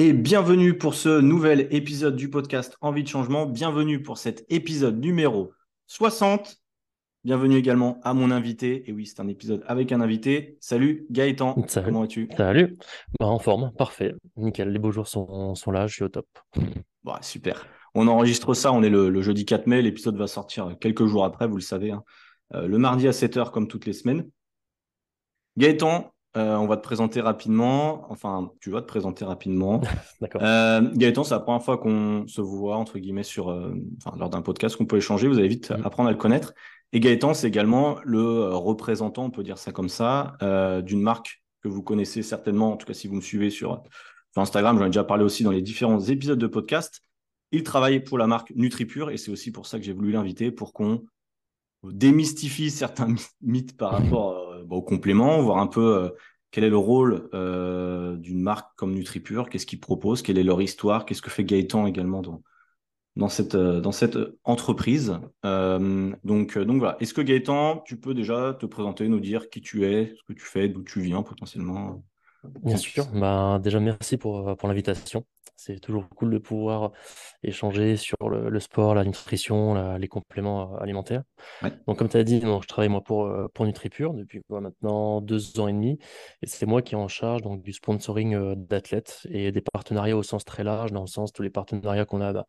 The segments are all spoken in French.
Et bienvenue pour ce nouvel épisode du podcast Envie de changement. Bienvenue pour cet épisode numéro 60. Bienvenue également à mon invité. Et oui, c'est un épisode avec un invité. Salut Gaëtan, Salut. comment es-tu Salut, bah, en forme, parfait, nickel, les beaux jours sont, sont là, je suis au top. Bon, Super. On enregistre ça, on est le, le jeudi 4 mai. L'épisode va sortir quelques jours après, vous le savez. hein. Euh, le mardi à 7h comme toutes les semaines. Gaëtan, euh, on va te présenter rapidement. Enfin, tu vas te présenter rapidement. D'accord. Euh, Gaëtan, c'est la première fois qu'on se voit, entre guillemets, sur, euh, enfin, lors d'un podcast qu'on peut échanger. Vous allez vite Mhm. apprendre à le connaître. Et Gaëtan, c'est également le représentant, on peut dire ça comme ça, d'une marque que vous connaissez certainement, en tout cas si vous me suivez sur, sur Instagram, j'en ai déjà parlé aussi dans les différents épisodes de podcast. Il travaille pour la marque NutriPure et c'est aussi pour ça que j'ai voulu l'inviter, pour qu'on démystifie certains mythes par rapport euh, bah, aux compléments, voir un peu euh, quel est le rôle euh, d'une marque comme NutriPure, qu'est-ce qu'ils proposent, quelle est leur histoire, qu'est-ce que fait Gaëtan également dans, dans, cette, dans cette entreprise. Donc, donc voilà, est-ce que Gaëtan, tu peux déjà te présenter, nous dire qui tu es, ce que tu fais, d'où tu viens potentiellement Bien sûr, bah, déjà merci pour, pour l'invitation. C'est toujours cool de pouvoir échanger sur le, le sport, la nutrition, la- les compléments euh, alimentaires. Ouais. Donc comme tu as dit, donc, je travaille moi pour, euh, pour NutriPure depuis maintenant deux ans et demi. Et c'est moi qui est en charge donc, du sponsoring euh, d'athlètes et des partenariats au sens très large, dans le sens tous les partenariats qu'on a bah,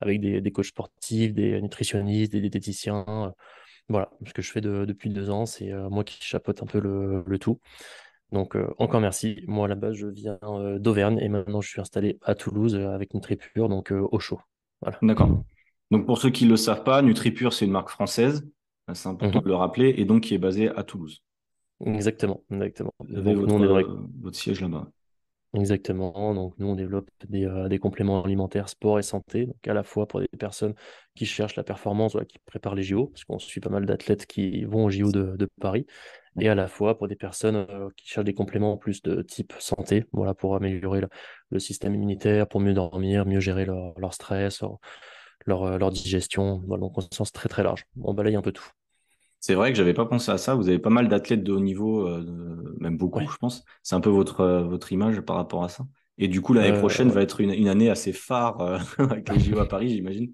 avec des, des coachs sportifs, des nutritionnistes, des diététiciens. euh, voilà, ce que je fais de- depuis deux ans, c'est euh, moi qui chapeaute un peu le, le tout. Donc, euh, encore merci. Moi, à la base, je viens euh, d'Auvergne et maintenant, je suis installé à Toulouse euh, avec NutriPure, donc au chaud. Voilà. D'accord. Donc pour ceux qui ne le savent pas, NutriPure, c'est une marque française, c'est important Mhm. de le rappeler, et donc qui est basée à Toulouse. Exactement, exactement. Vous avez Donc, votre, nous, on est votre siège là-bas. Exactement. Donc, nous, on développe des, des compléments alimentaires, sport et santé. Donc, à la fois pour des personnes qui cherchent la performance, voilà, qui préparent les JO, parce qu'on suit pas mal d'athlètes qui vont aux JO de, de Paris, et à la fois pour des personnes euh, qui cherchent des compléments plus de type santé, voilà, pour améliorer le, le système immunitaire, pour mieux dormir, mieux gérer leur, leur stress, leur, leur, euh, leur digestion. Voilà, donc, on sens très, très large. On balaye un peu tout. C'est vrai que j'avais pas pensé à ça. Vous avez pas mal d'athlètes de haut niveau, euh, même beaucoup, Ouais. je pense. C'est un peu votre, votre image par rapport à ça. Et du coup, l'année Euh, prochaine ouais, va être une, une année assez phare euh, avec les JO à Paris, j'imagine.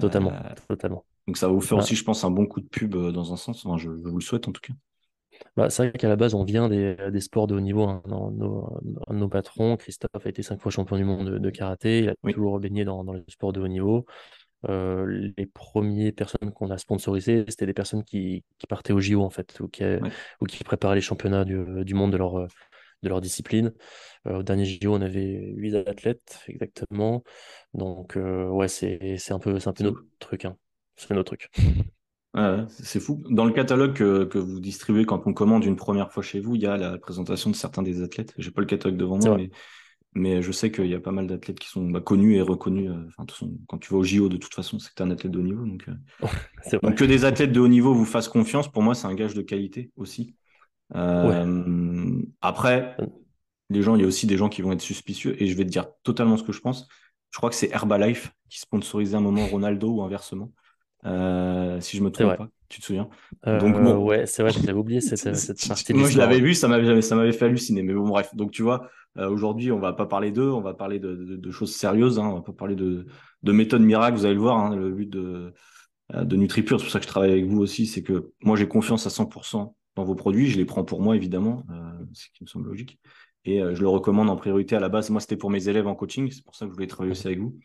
Totalement, totalement. donc ça va vous faire aussi, je pense, un bon coup de pub dans un sens. Enfin, je, je vous le souhaite en tout cas. Bah, c'est vrai qu'à la base, on vient des, des sports de haut niveau. hein. Nos, nos- un de nos patrons, Christophe, a été cinq fois champion du monde de, de karaté. Il a Oui, toujours baigné dans, dans les sports de haut niveau. Euh, les premières personnes qu'on a sponsorisées, c'était des personnes qui, qui partaient au JO, en fait, ou qui, ouais. ou qui préparaient les championnats du, du monde de leur, de leur discipline. Euh, au dernier JO, on avait huit athlètes, exactement. Donc, euh, ouais, c'est, un peu, un peu notre truc. Hein. C'est notre truc. Ouais, c'est fou. Dans le catalogue que, que vous distribuez quand on commande une première fois chez vous, il y a la présentation de certains des athlètes. J'ai pas le catalogue devant moi, mais, mais je sais qu'il y a pas mal d'athlètes qui sont bah, connus et reconnus. euh, Enfin, quand tu vas au JO, de toute façon, c'est que tu es un athlète de haut niveau. Donc, euh, donc que des athlètes de haut niveau vous fassent confiance, pour moi, c'est un gage de qualité aussi. Ouais. Euh, après, les gens, il y a aussi des gens qui vont être suspicieux et je vais te dire totalement ce que je pense. Je crois que c'est Herbalife qui sponsorisait un moment Ronaldo ou inversement, euh, si je me trompe pas. Tu te souviens? Euh, Donc bon, ouais, c'est vrai, j'avais oublié cette, euh, cette partie moi je l'avais vu, ça m'avait ça m'avait fait halluciner. Mais bon, bref. Donc tu vois, aujourd'hui, on va pas parler d'eux, on va parler de, de- de choses sérieuses. Hein, on va pas parler de, de méthodes miracles. Vous allez le voir. hein, le but de, de NutriPure, c'est pour ça que je travaille avec vous aussi, c'est que moi j'ai confiance à 100% dans vos produits. Je les prends pour moi évidemment, euh, ce qui me semble logique. Et euh, je le recommande en priorité à la base. Moi, c'était pour mes élèves en coaching. C'est pour ça que je voulais travailler aussi avec vous.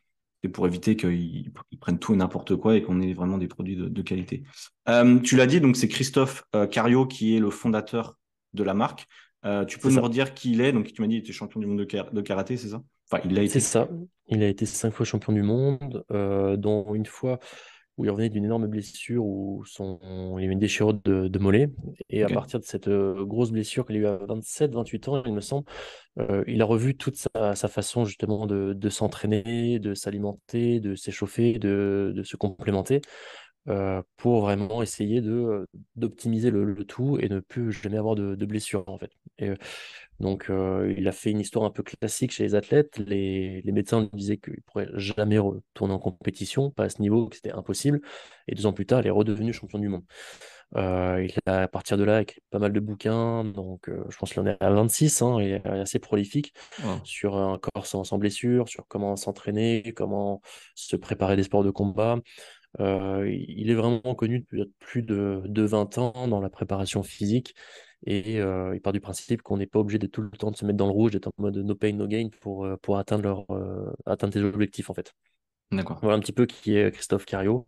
C'est pour éviter qu'ils ils prennent tout et n'importe quoi et qu'on ait vraiment des produits de, de qualité. Euh, tu l'as dit, donc c'est Christophe euh, Cario qui est le fondateur de la marque. Euh, tu peux nous ça. redire qui il est? Donc tu m'as dit qu'il était champion du monde de, kara- de karaté, c'est ça? Enfin, il l'a C'est été. ça. Il a été cinq fois champion du monde, dont une fois où il revenait d'une énorme blessure où son... il y a eu une déchirure de, de mollet. Et à partir de cette euh, grosse blessure qu'il a eu à 27, 28 ans, il me semble, euh, il a revu toute sa, sa façon justement de, de s'entraîner, de s'alimenter, de s'échauffer, de, de se complémenter. euh, pour vraiment essayer d'optimiser le, le tout et ne plus jamais avoir de, blessures en fait. Et, donc euh, il a fait une histoire un peu classique chez les athlètes. Les, les médecins lui disaient qu'il pourrait jamais retourner en compétition, pas à ce niveau, que c'était impossible. Et deux ans plus tard, il est redevenu champion du monde. il a, à partir de là, écrit pas mal de bouquins, donc je pense qu'il en est à 26, hein, il est assez prolifique sur un corps sans, sans, blessure, sur comment s'entraîner, comment se préparer des sports de combat. il est vraiment connu depuis plus de, de 20 ans dans la préparation physique et il part du principe qu'on n'est pas obligé de tout le temps de se mettre dans le rouge, d'être en mode no pain, no gain pour, pour atteindre, leur, atteindre tes objectifs en fait. D'accord. Voilà un petit peu qui est Christophe Cario.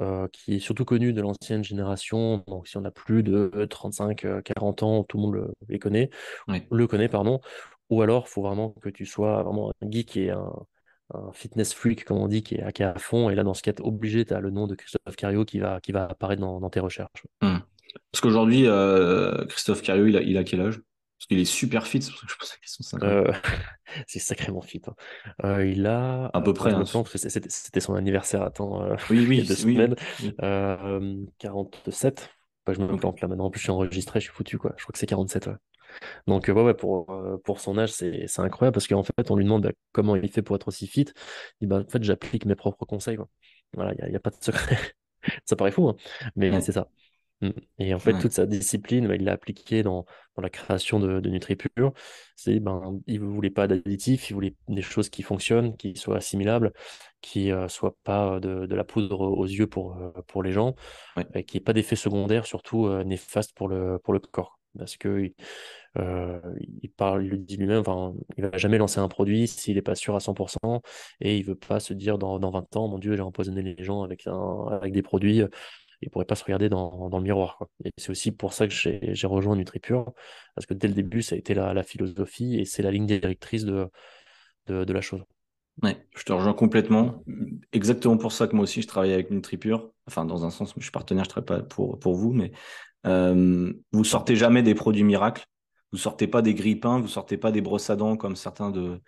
Euh, qui est surtout connu de l'ancienne génération. Donc, si on a plus de 35-40 ans, tout le monde le, les connaît, le connaît, pardon. Ou alors, il faut vraiment que tu sois vraiment un geek et un, fitness freak, comme on dit, qui est, à fond. Et là, dans ce cas, obligé, tu as le nom de Christophe Cario qui va, qui va apparaître dans, tes recherches. Hmm. Parce qu'aujourd'hui, euh, Christophe Cario, il a, il a quel âge? Parce qu'il est super fit, c'est pour ça que je pose la question. Euh, c'est sacrément fit. Hein. Euh, il a. À peu près. Hein. C'était son anniversaire, attends. Euh, oui, oui. il y a deux semaines. 47. je me plante là maintenant. En plus, je suis enregistré, je suis foutu, quoi. Je crois que c'est 47. Donc, ouais, ouais, pour, pour son âge, c'est incroyable parce qu'en fait, on lui demande bah, comment il fait pour être aussi fit. Il dit, bah, en fait, j'applique mes propres conseils. Quoi. Voilà, il n'y a, a, pas de secret. ça paraît fou, hein mais c'est ça. Mmh. Et en fait, toute sa discipline, bah, il l'a appliquée dans, dans, la création de, de NutriPure. C'est, ben, il ne voulait pas d'additifs, il voulait des choses qui fonctionnent, qui soient assimilables, qui ne euh, soient pas de, de, la poudre aux yeux pour, euh, pour les gens, et qui n'ait pas d'effet secondaire, surtout euh, néfaste pour le, pour le corps. Parce que il parle, il le dit lui-même, enfin, il va jamais lancer un produit s'il n'est pas sûr à 100% et il veut pas se dire dans, dans 20 ans, mon Dieu, j'ai empoisonné les gens avec, un, avec des produits il pourrait pas se regarder dans, dans le miroir. Et c'est aussi pour ça que j'ai rejoint NutriPure, parce que dès le début, ça a été la, philosophie et c'est la ligne directrice de, de, de, la chose. Ouais, je te rejoins complètement. Exactement pour ça que moi aussi, je travaille avec NutriPure. Enfin, dans un sens, je suis partenaire, je ne travaille pas pour, pour vous, mais euh, vous sortez jamais des produits miracles. Vous sortez pas des grippins, vous sortez pas des brosses à dents comme certains de,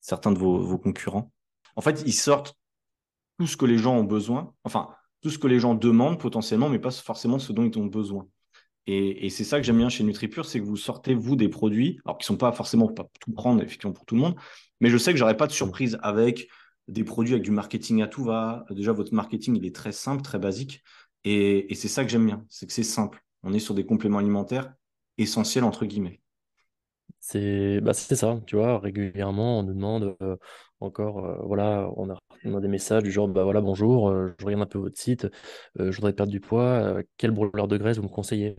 certains de vos, vos concurrents. En fait, ils sortent tout ce que les gens ont besoin. Enfin, tout ce que les gens demandent potentiellement, mais pas forcément ce dont ils ont besoin. Et, c'est ça que j'aime bien chez NutriPure, c'est que vous sortez, vous, des produits, alors qui ne sont pas forcément pas tout prendre, effectivement, pour tout le monde, mais je sais que j'aurai pas de surprise avec des produits avec du marketing à tout va. Déjà, votre marketing, il est très simple, très basique. Et, c'est ça que j'aime bien, c'est que c'est simple. On est sur des compléments alimentaires essentiels, entre guillemets. C'est bah, ça, tu vois, régulièrement, on nous demande euh, encore, euh, voilà, on a, on a, des messages du genre, bah voilà, bonjour, euh, je regarde un peu votre site, je voudrais perdre du poids, quel brûleur de graisse vous me conseillez?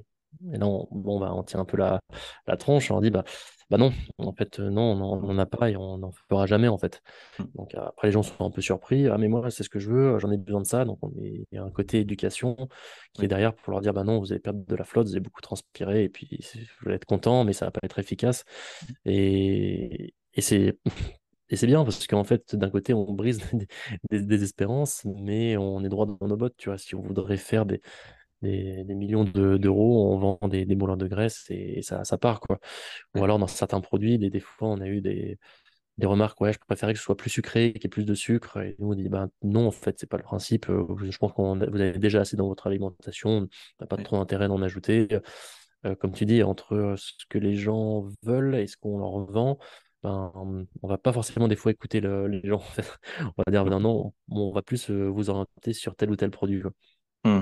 Et là, on, bon, bah, on tient un peu la, la tronche, on dit, bah, bah non, en fait, non, on n'en a pas et on n'en fera jamais, en fait. Mmh. Donc après, les gens sont un peu surpris. Ah, mais moi, c'est ce que je veux, j'en ai besoin de ça. Donc on est, il y a un côté éducation qui est derrière pour leur dire, bah non, vous allez perdre de la flotte, vous allez beaucoup transpirer et puis vous allez être content, mais ça va pas être efficace. Mmh. Et, et c'est. Et c'est bien parce qu'en fait, d'un côté, on brise des, des, espérances, mais on est droit dans nos bottes. Tu vois, si on voudrait faire des, des, millions d'euros, on vend des, des de graisse et, ça, ça, part. Quoi. Ou alors dans certains produits, des, des fois, on a eu des, des remarques, ouais, je préférais que ce soit plus sucré, qu'il y ait plus de sucre. Et nous, on dit, ben, non, en fait, c'est pas le principe. Euh, je pense que vous avez déjà assez dans votre alimentation, on n'a pas trop d'intérêt d'en ajouter. Euh, comme tu dis, entre ce que les gens veulent et ce qu'on leur vend, ben, on va pas forcément des fois écouter les gens. On va dire, ben, non, on va plus euh, vous orienter sur tel ou tel produit. Mmh.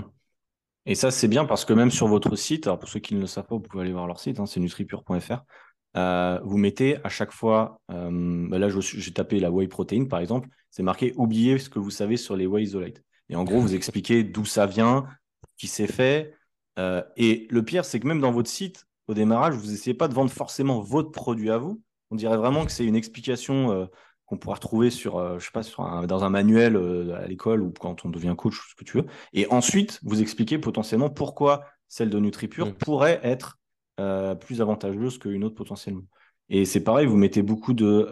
Et ça, c'est bien parce que même sur votre site, alors pour ceux qui ne le savent pas, vous pouvez aller voir leur site, hein, c'est nutripure.fr. Euh, vous mettez à chaque fois, euh, bah là j'ai tapé la whey protein par exemple, c'est marqué oubliez ce que vous savez sur les whey isolate. Et en gros, vous expliquez d'où ça vient, qui s'est fait. Euh, et le pire, c'est que même dans votre site, au démarrage, vous n'essayez pas de vendre forcément votre produit à vous. On dirait vraiment que c'est une explication qu'on pourra retrouver sur, euh, je sais pas, sur dans un manuel euh, à l'école ou quand on devient coach, ce que tu veux. Et ensuite, vous expliquer potentiellement pourquoi celle de NutriPure mm. pourrait être euh, plus avantageuse qu'une autre potentiellement. Et c'est pareil, vous mettez beaucoup de.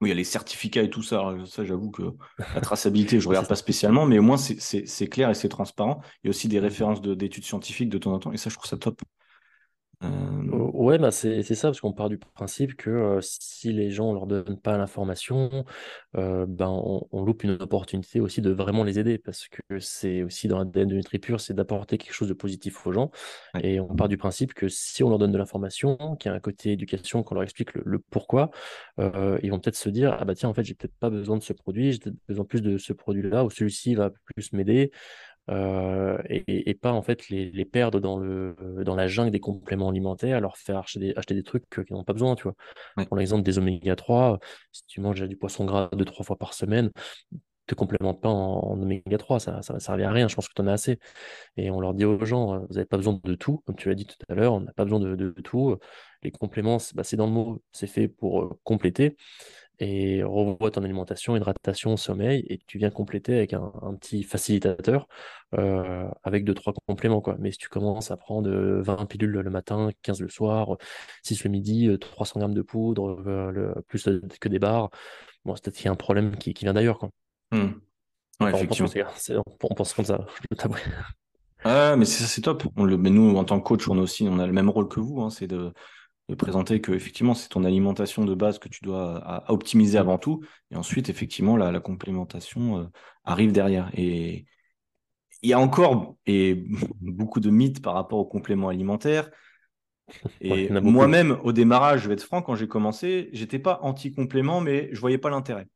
oui, il y a les certificats et tout ça. ça, j'avoue que la traçabilité, je ne regarde pas spécialement, mais au moins, c'est clair et c'est transparent. Il y a aussi des mm. références d'études scientifiques de temps en temps, et ça, je trouve ça top. Euh, ouais, bah c'est ça, parce qu'on part du principe que euh, si les gens ne leur donnent pas l'information, euh, ben on, loupe une opportunité aussi de vraiment les aider, parce que c'est aussi dans l'ADN de NutriPure, c'est d'apporter quelque chose de positif aux gens. Et on part du principe que si on leur donne de l'information, qu'il y a un côté éducation, qu'on leur explique le, pourquoi, ils vont peut-être se dire, ah bah tiens, en fait, j'ai peut-être pas besoin de ce produit, j'ai peut-être besoin plus de ce produit-là, ou celui-ci va plus m'aider. Et, pas en fait les, perdre dans, le, dans la jungle des compléments alimentaires, leur faire acheter des, acheter des trucs qu'ils n'ont pas besoin, tu vois. Pour l'exemple des oméga 3, si tu manges du poisson gras deux, trois fois par semaine, te complémente pas en, oméga 3, ça ne va servir à rien, je pense que tu en as assez. Et on leur dit aux gens, vous n'avez pas besoin de tout, comme tu l'as dit tout à l'heure, on n'a pas besoin de, tout. Les compléments, bah, c'est dans le mot, c'est fait pour compléter et revois ton alimentation, hydratation, sommeil, et tu viens compléter avec un, petit facilitateur euh, avec deux, trois compléments. Quoi. Mais si tu commences à prendre 20 euh, pilules le matin, 15 le soir, 6 le midi, 300 euh, grammes de poudre, le, plus que des barres, bon, c'est peut-être qu'il y a un problème qui, vient d'ailleurs. Quoi. Mmh. Ouais, effectivement. On pense, comme ça, je t'avoue. Ah, mais c'est top. On le, mais nous, en tant que coach, on a aussi on a le même rôle que vous. Hein, c'est de, de présenter que effectivement c'est ton alimentation de base que tu dois optimiser avant tout. Et ensuite effectivement la, complémentation euh, arrive derrière. Et il y a encore et beaucoup de mythes par rapport aux compléments alimentaires et moi-même au démarrage je vais être franc quand j'ai commencé j'étais pas anti complément mais je voyais pas l'intérêt.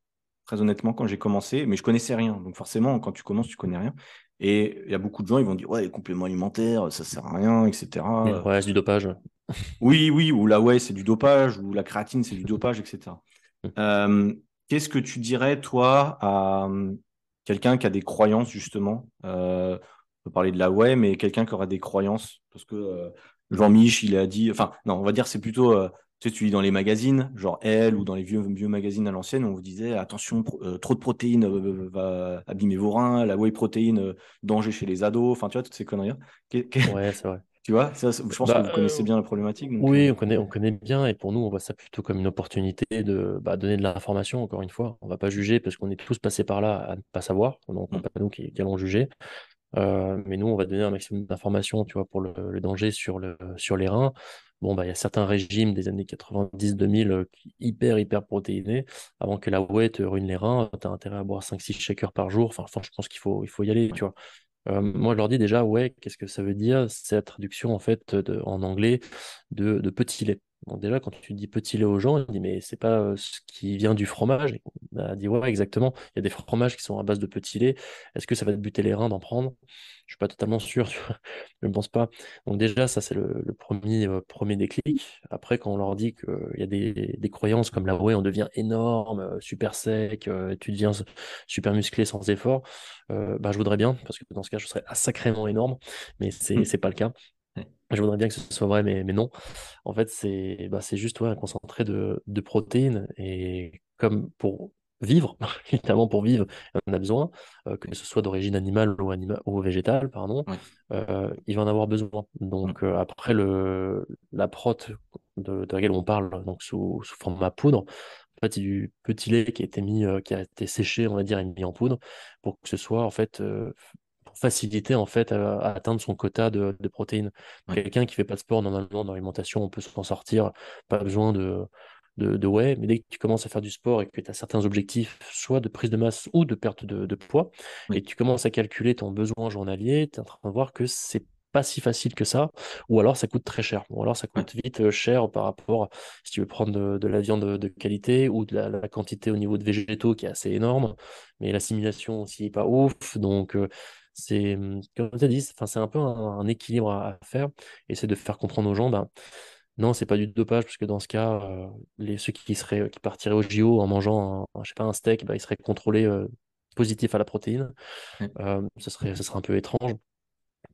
Très honnêtement quand j'ai commencé mais je connaissais rien. Donc forcément quand tu commences tu connais rien. Et il y a beaucoup de gens, ils vont dire, ouais, les compléments alimentaires, ça sert à rien, etc. Ouais, c'est du dopage. Oui, oui, ou la whey, c'est du dopage, ou la créatine, c'est du dopage, etc. Mmh. Euh, qu'est-ce que tu dirais, toi, à hum, quelqu'un qui a des croyances, justement euh, On peut parler de la whey, mais quelqu'un qui aura des croyances, parce que euh, Jean-Mich, il a dit, enfin, non, on va dire, c'est plutôt tu sais, tu lis dans les magazines, genre Elle ou dans les vieux, vieux magazines à l'ancienne, on vous disait attention, trop de protéines va abîmer vos reins, la whey protéine, danger chez les ados, enfin tu vois, toutes ces conneries. Ouais, c'est vrai. Tu vois, ça, je pense bah, que vous connaissez bien la problématique. oui, euh. on connaît, on connaît bien, et pour nous, on voit ça plutôt comme une opportunité de bah, donner de l'information, encore une fois. On ne va pas juger parce qu'on est tous passés par là à ne pas savoir, donc mmh. pas nous qui, allons juger. Euh, mais nous, on va donner un maximum d'informations, tu vois, pour le, danger sur, le, sur les reins. Bon, bah, il y a certains régimes des années 90-2000 euh, hyper, hyper protéinés. Avant que la whey te ruine les reins, tu as intérêt à boire 5-6 shakers par jour. Enfin, je pense qu'il faut, il faut y aller, tu vois. Euh, moi, je leur dis déjà, ouais, qu'est-ce que ça veut dire? C'est la traduction, en fait, en anglais de, de petit lait. Donc déjà, quand tu dis petit lait aux gens, ils disent, mais c'est pas ce qui vient du fromage. On a dit, ouais, exactement. Il y a des fromages qui sont à base de petit lait. Est-ce que ça va te buter les reins d'en prendre? Je suis pas totalement sûr, je ne pense pas. Donc déjà, ça, c'est le, premier, euh, premier déclic. Après, quand on leur dit qu'il y a des, croyances comme la ouais, on devient énorme, super sec, tu deviens super musclé sans effort, bah, je voudrais bien, parce que dans ce cas, je serais sacrément énorme, mais c'est n'est mmh. pas le cas. Je voudrais bien que ce soit vrai, mais, mais non. En fait, c'est bah, juste un concentré de, de, protéines. Et comme pour vivre, évidemment, pour vivre, on a besoin, euh, que ce soit d'origine animale ou, ou végétale, pardon, euh, il va en avoir besoin. Donc, euh, après, le, la prot de, de, laquelle on parle, donc sous, sous format poudre, en fait, c'est du petit lait qui a été mis, qui a été séché, on va dire, et mis en poudre, pour que ce soit en fait faciliter en fait à, atteindre son quota de, protéines. Quelqu'un qui fait pas de sport normalement dans l'alimentation, on peut s'en sortir, pas besoin de, de, de, mais dès que tu commences à faire du sport et que tu as certains objectifs, soit de prise de masse ou de perte de, poids, et que tu commences à calculer ton besoin journalier, tu es en train de voir que c'est pas si facile que ça, ou alors ça coûte très cher, ou alors ça coûte vite euh, cher par rapport si tu veux prendre de, la viande de, qualité ou de la, quantité au niveau de végétaux qui est assez énorme, mais l'assimilation aussi n'est pas ouf, donc euh, c'est, mmh, comme tu as dit, c'est un peu un, équilibre à, faire. Et c'est de faire comprendre aux gens, ben, non, c'est pas du dopage, parce que dans ce cas, euh, les, ceux qui, seraient, qui partiraient au JO en mangeant un, je sais pas, un steak, ben, ils seraient contrôlés euh, positifs à la protéine. Euh, ce, serait, ce serait un peu étrange.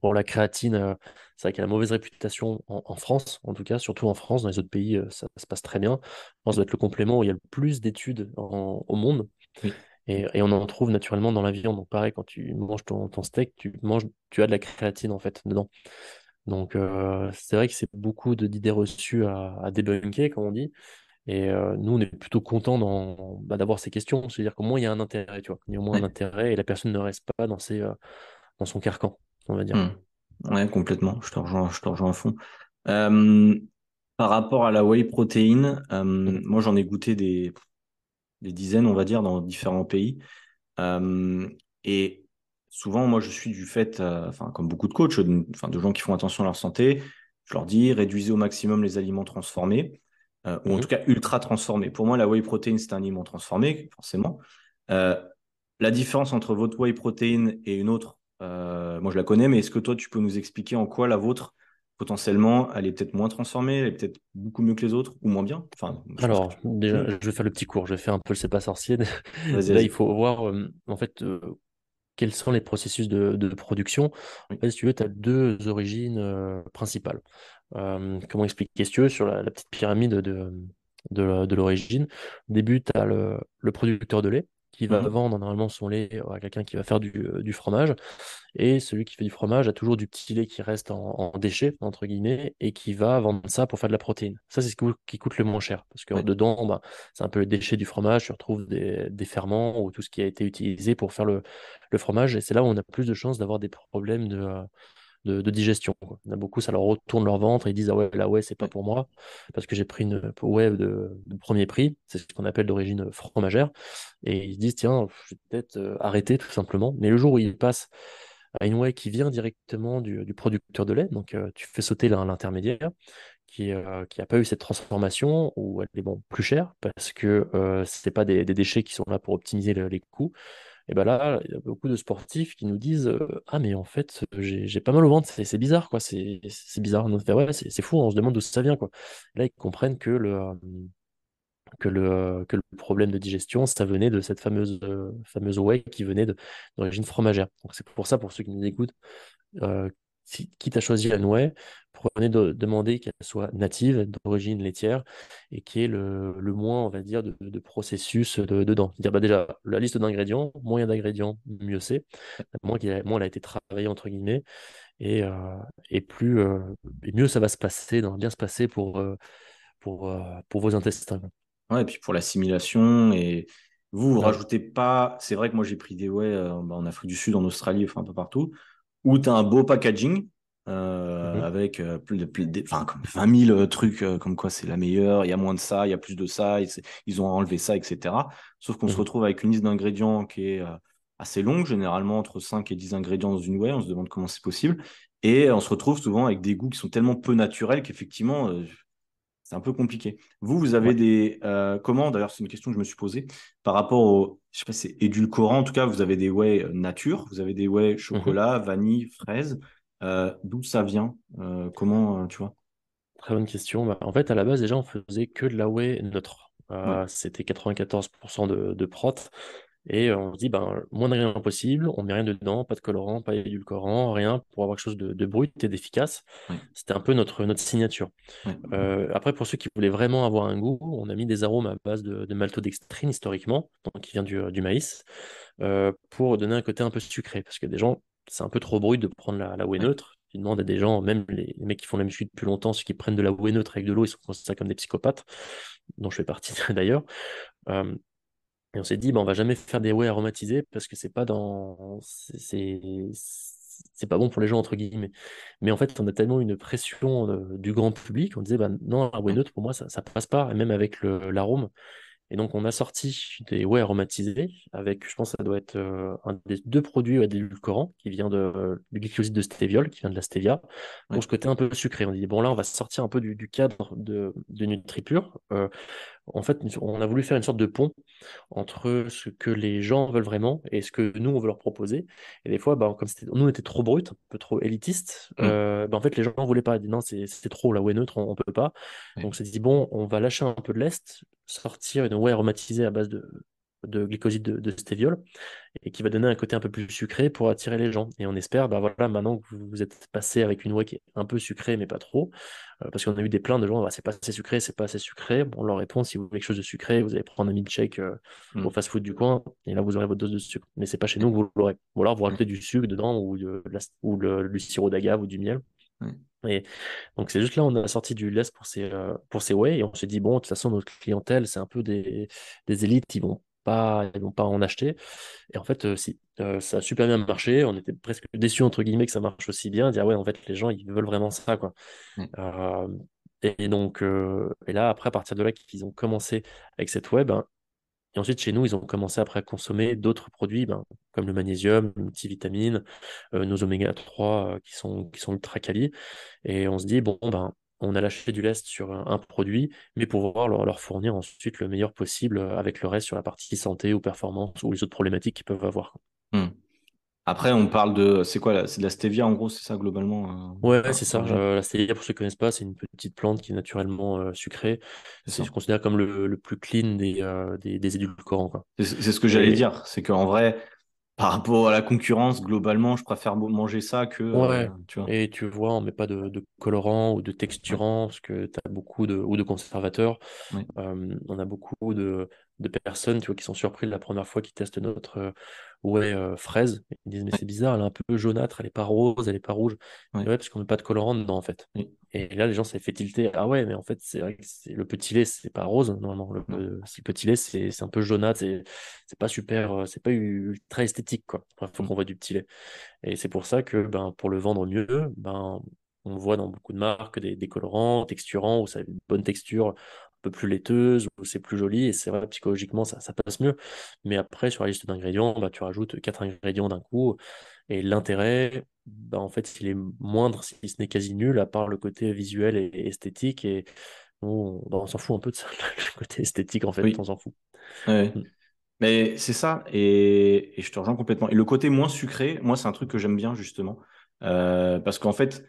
Pour la créatine, c'est vrai qu'elle a une mauvaise réputation en, France, en tout cas, surtout en France. Dans les autres pays, ça, se passe très bien. Je pense que ça doit être le complément où il y a le plus d'études au monde. Et, on en trouve naturellement dans la viande. Donc pareil, quand tu manges ton, steak, tu manges, tu as de la créatine en fait dedans. Donc euh, c'est vrai que c'est beaucoup d'idées reçues à, à, débunker, comme on dit. Et euh, nous, on est plutôt content bah, d'avoir ces questions. C'est-à-dire qu'au moins, il y a un intérêt, tu vois. Il y a au moins un intérêt et la personne ne reste pas dans, ses, euh, dans son carcan, on va dire. Mmh. Ouais, complètement. Je te rejoins, je te rejoins à fond. par rapport à la whey protéine, mmh. moi, j'en ai goûté des, des dizaines, on va dire, dans différents pays. Euh, et souvent, moi, je suis du fait, euh, enfin, comme beaucoup de coachs, enfin, de gens qui font attention à leur santé, je leur dis réduisez au maximum les aliments transformés, euh, ou en mhm. tout cas ultra transformés. Pour moi, la whey protein, c'est un aliment transformé, forcément. la différence entre votre whey protein et une autre moi, je la connais, mais est-ce que toi, tu peux nous expliquer en quoi la vôtre, potentiellement, elle est peut-être moins transformée, elle est peut-être beaucoup mieux que les autres ou moins bien enfin, Alors, déjà, je vais faire le petit cours, je vais faire un peu le C'est pas sorcier. Là, il faut voir, en fait, quels sont les processus de, production. En fait, si tu veux, tu as deux origines principales. comment expliquer Si tu veux, sur la, petite pyramide de, de, l'origine, au début, tu as le, producteur de lait qui va mmh vendre normalement son lait à quelqu'un qui va faire du, fromage. Et celui qui fait du fromage a toujours du petit lait qui reste en, déchet, entre guillemets, et qui va vendre ça pour faire de la protéine. Ça, c'est ce qui coûte le moins cher. Parce que dedans, bah, c'est un peu le déchet du fromage, tu retrouves des, ferments ou tout ce qui a été utilisé pour faire le, le fromage. Et c'est là où on a plus de chances d'avoir des problèmes de, de, digestion. Il y en a beaucoup, ça leur retourne leur ventre et ils disent Ah ouais, la whey, c'est pas pour moi, parce que j'ai pris une whey de, premier prix, c'est ce qu'on appelle d'origine fromagère. Et ils se disent Tiens, je vais peut-être euh, arrêter tout simplement. Mais le jour où ils passent à une whey qui vient directement du, producteur de lait, donc euh, tu fais sauter l'intermédiaire, qui n'a euh, pas eu cette transformation, ou elle est bon, plus chère, parce que ce n'est pas des, déchets qui sont là pour optimiser les coûts. Et bien là, il y a beaucoup de sportifs qui nous disent Ah, mais en fait, j'ai pas mal au ventre, c'est bizarre, quoi. C'est bizarre. On fait, ouais, c'est fou, on se demande d'où ça vient, quoi. là, ils comprennent que le, que le, que le problème de digestion, ça venait de cette fameuse, fameuse qui venait d'origine fromagère. Donc, c'est pour ça, pour ceux qui nous écoutent, si, quitte à choisir la noix, prenez de, demander qu'elle soit native, d'origine laitière, et qui ait le, le, moins, on va dire, de, processus dedans. Dire bah déjà, la liste d'ingrédients, moins il y a d'ingrédients, mieux c'est. Moins, moins elle a été travaillée, entre guillemets, et, euh, et plus, euh, et mieux ça va se passer, bien se passer pour, euh, pour, pour vos intestins. Ouais, et puis pour l'assimilation, et vous, vous rajoutez pas, c'est vrai que moi j'ai pris des whey bah, en Afrique du Sud, en Australie, enfin un peu partout, où tu as un beau packaging euh, mhm. avec euh, plus de, plus enfin, comme 20 000 euh, trucs comme quoi c'est la meilleure, il y a moins de ça, il y a plus de ça, ils, ont enlevé ça, etc. Sauf qu'on se mhm. retrouve avec une liste d'ingrédients qui est assez longue, généralement entre 5 et 10 ingrédients dans une whey, on se demande comment c'est possible. Et on se retrouve souvent avec des goûts qui sont tellement peu naturels qu'effectivement, c'est un peu compliqué. Vous, vous avez des. comment, d'ailleurs, c'est une question que je me suis posée, par rapport au. Je sais pas, c'est édulcorant, en tout cas, vous avez des whey nature, vous avez des whey mhm. chocolat, vanille, fraise. Euh, d'où ça vient euh, Comment, euh, tu vois? Très bonne question. Bah, en fait, à la base, déjà, on faisait que de la whey neutre. C'était 94% de, de prot. Et on se dit, ben, moins de rien possible, on met rien dedans, pas de colorant, pas d'édulcorant, rien, pour avoir quelque chose de, brut et d'efficace. C'était un peu notre, notre signature. après, pour ceux qui voulaient vraiment avoir un goût, on a mis des arômes à base de, de maltodextrine historiquement, donc qui vient du, du maïs, pour donner un côté un peu sucré. Parce que des gens c'est un peu trop brut de prendre la, la whey neutre. Tu demandes à des gens, même les, mecs qui font la muscu depuis longtemps, ceux qui prennent de la whey neutre avec de l'eau, ils sont considérés comme des psychopathes, dont je fais partie d'ailleurs. Euh, et on s'est dit, bah, on va jamais faire des whey aromatisés parce que c'est pas dans. C'est pas bon pour les gens, entre guillemets. Mais en fait, on a tellement une pression euh, du grand public, on disait, bah, non, la whey neutre, pour moi, ça, ça passe pas. Et même avec l'arôme, et donc, on a sorti des whey aromatisés avec, je pense, ça doit être euh, un des deux produits adédulcorants qui vient de, du glycoside de stéviol, qui vient de la stevia, pour ce côté un peu sucré. On dit, bon, là, on va sortir un peu du, cadre de, de NutriPure. En fait, on a voulu faire une sorte de pont entre ce que les gens veulent vraiment et ce que nous, on veut leur proposer. Et des fois, bah, comme nous, on était trop brut, un peu trop élitiste, mmh. euh, bah, en fait, les gens ne voulaient pas. Ils non, c'est trop, la whey neutre, on ne peut pas. Donc, on s'est dit, bon, on va lâcher un peu de l'Est, sortir une whey aromatisée à base de, de glycoside de, de, stéviol et qui va donner un côté un peu plus sucré pour attirer les gens. Et on espère, bah voilà, maintenant que vous, êtes passé avec une whey qui est un peu sucrée mais pas trop, euh, parce qu'on a eu des plaintes de gens, bah, c'est pas assez sucré, c'est pas assez sucré. Bon, on leur répond, si vous voulez quelque chose de sucré, vous allez prendre un milkshake euh, mm. au fast-food du coin et là vous aurez votre dose de sucre. Mais c'est pas chez nous que vous l'aurez. Ou alors vous rajoutez du sucre dedans ou, ou le, du sirop d'agave ou du miel. Et donc c'est juste là on a sorti du lest pour ces, euh, pour ces whey et on s'est dit bon de toute façon notre clientèle c'est un peu des, des élites qui vont pas, ils vont pas en acheter. Et en fait, euh, si, euh, ça a super bien marché. On était presque déçus, entre guillemets, que ça marche aussi bien. Dire, ouais, en fait, les gens, ils veulent vraiment ça, quoi. Euh, et, donc, et là, après, à partir de là, qu'ils ont commencé avec cette web, hein, et ensuite, chez nous, ils ont commencé après à consommer d'autres produits, ben, comme le magnésium, le multivitamine, nos oméga 3 qui, sont, qui sont ultra quali. Et on se dit, bon, ben, on a lâché du lest sur un, produit, mais pour pouvoir leur, fournir ensuite le meilleur possible avec le reste sur la partie santé ou performance ou les autres problématiques qu'ils peuvent avoir. Hmm. Après, on parle de. C'est quoi là C'est de la stevia en gros, c'est ça globalement Ouais, euh, c'est ça. Euh, la stevia, pour ceux qui ne connaissent pas, c'est une petite plante qui est naturellement euh, sucrée. C'est je considère comme le, le plus clean des, euh, des, des édulcorants. C'est c'est ce que j'allais Et dire. C'est qu'en vrai, par rapport à la concurrence, globalement, je préfère manger ça que. euh, ouais, tu vois. et tu vois, on met pas de, de colorant ou de texturant parce que tu as beaucoup de, ou de conservateurs. ouais, Euh, on a beaucoup de, de personnes, tu vois, qui sont surpris la première fois qu'ils testent notre euh, ouais, euh, fraise. Ils disent, mais c'est bizarre, elle est un peu jaunâtre, elle est pas rose, elle est pas rouge. ouais, Et ouais, parce qu'on met pas de colorant dedans, en fait. Et là, les gens, ça fait tilter. Ah ouais, mais en fait, c'est vrai que le petit lait, c'est pas rose. Normalement, le, Non. le- le petit lait, c'est un peu jaunâtre, c'est c'est pas super, euh, c'est pas ultra esthétique, quoi. Il faut Mm, qu'on voit du petit lait. Et c'est pour ça que ben, pour le vendre mieux, ben, on voit dans beaucoup de marques des, des colorants, texturants, où ça a une bonne texture, peu plus laiteuse, où c'est plus joli. Et c'est vrai, psychologiquement, ça, ça passe mieux. Mais après, sur la liste d'ingrédients, ben, tu rajoutes quatre ingrédients d'un coup. Et l'intérêt, ben, en fait, il est moindre, si ce n'est quasi nul, à part le côté visuel et, et esthétique. Et nous, on, on s'en fout un peu de ça. Le côté esthétique, en fait, Oui. on s'en fout. Ouais. Mm. Mais c'est ça, et, et je te rejoins complètement. Et le côté moins sucré, moi, c'est un truc que j'aime bien, justement. Euh, parce qu'en fait,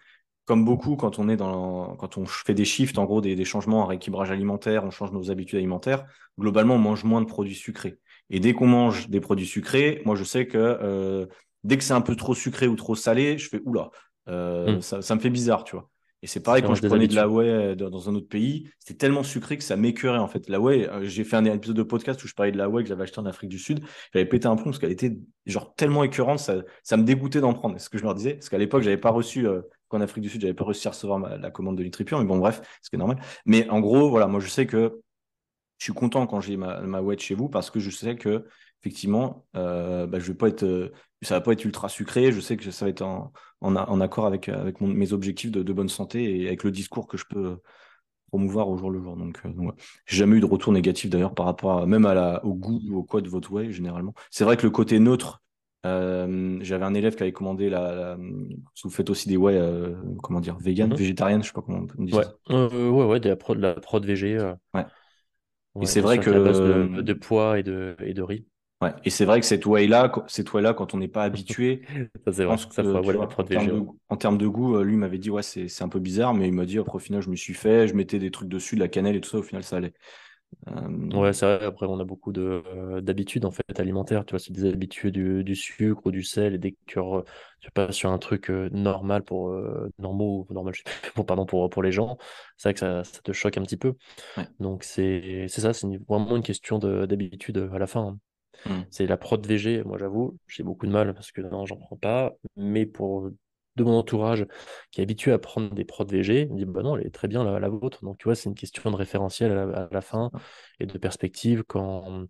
comme beaucoup, quand on est dans, quand on fait des shifts, en gros, des, des changements, un rééquilibrage alimentaire, on change nos habitudes alimentaires, globalement, on mange moins de produits sucrés. Et dès qu'on mange des produits sucrés, moi, je sais que euh, dès que c'est un peu trop sucré ou trop salé, je fais oula, euh, Mm. ça, ça me fait bizarre, tu vois. Et c'est pareil quand je prenais de la whey dans dans un autre pays, c'était tellement sucré que ça m'écœurait en fait. La whey, euh, j'ai fait un épisode de podcast où je parlais de la whey que j'avais acheté en Afrique du Sud. J'avais pété un plomb parce qu'elle était genre tellement écœurante, ça, ça me dégoûtait d'en prendre. C'est ce que je leur disais. Parce qu'à l'époque, j'avais pas reçu, euh, qu'en Afrique du Sud, j'avais pas réussi à recevoir ma- la commande de Litripure, mais bon, bref, ce qui est normal. Mais en gros, voilà, moi je sais que je suis content quand j'ai ma, ma chez vous parce que je sais que effectivement, euh, bah, je vais pas être, euh, ça va pas être ultra sucré. Je sais que ça va être en, en, accord avec, avec mes objectifs de, bonne santé et avec le discours que je peux promouvoir au jour le jour. Donc, euh, donc. J'ai jamais eu de retour négatif d'ailleurs par rapport même à la, au goût ou au quoi de votre whey généralement. C'est vrai que le côté neutre, euh, j'avais un élève qui avait commandé la, la- vous faites aussi des whey, euh, comment dire, vegan, Mhm. végétarienne, je sais pas comment on dit Ouais, ça. Euh, ouais, ouais, de la prod, la prod VG. euh, Ouais. Et c'est vrai que la base de, de pois et de, et de riz. Ouais. Et c'est vrai que cette whey-là, co- cette whey-là, quand on n'est pas habitué, Ça, c'est vrai. Ça, faut la vois, en prod termes de, en termes de goût, euh, lui m'avait dit, ouais, c'est, c'est un peu bizarre, mais il m'a dit, après, au final, je me suis fait, je mettais des trucs dessus, de la cannelle et tout ça, au final, ça allait. Euh, Ouais, c'est vrai. Après, on a beaucoup euh, d'habitudes en fait alimentaires. Tu vois, c'est des habitudes du, du sucre ou du sel. Et dès que tu, re- tu passes sur un truc euh, normal pour euh, normaux normal, bon, pardon pour pour les gens, c'est vrai que ça, ça te choque un petit peu. ouais. Donc c'est ça, c'est vraiment une question de d'habitude à la fin. hein. Mm. C'est la prod VG, moi j'avoue, j'ai beaucoup de mal parce que non, j'en prends pas. Mais pour de mon entourage qui est habitué à prendre des prods VG, me dit bah non, elle est très bien la, la vôtre. Donc tu vois, c'est une question de référentiel à la, à la fin et de perspective quand,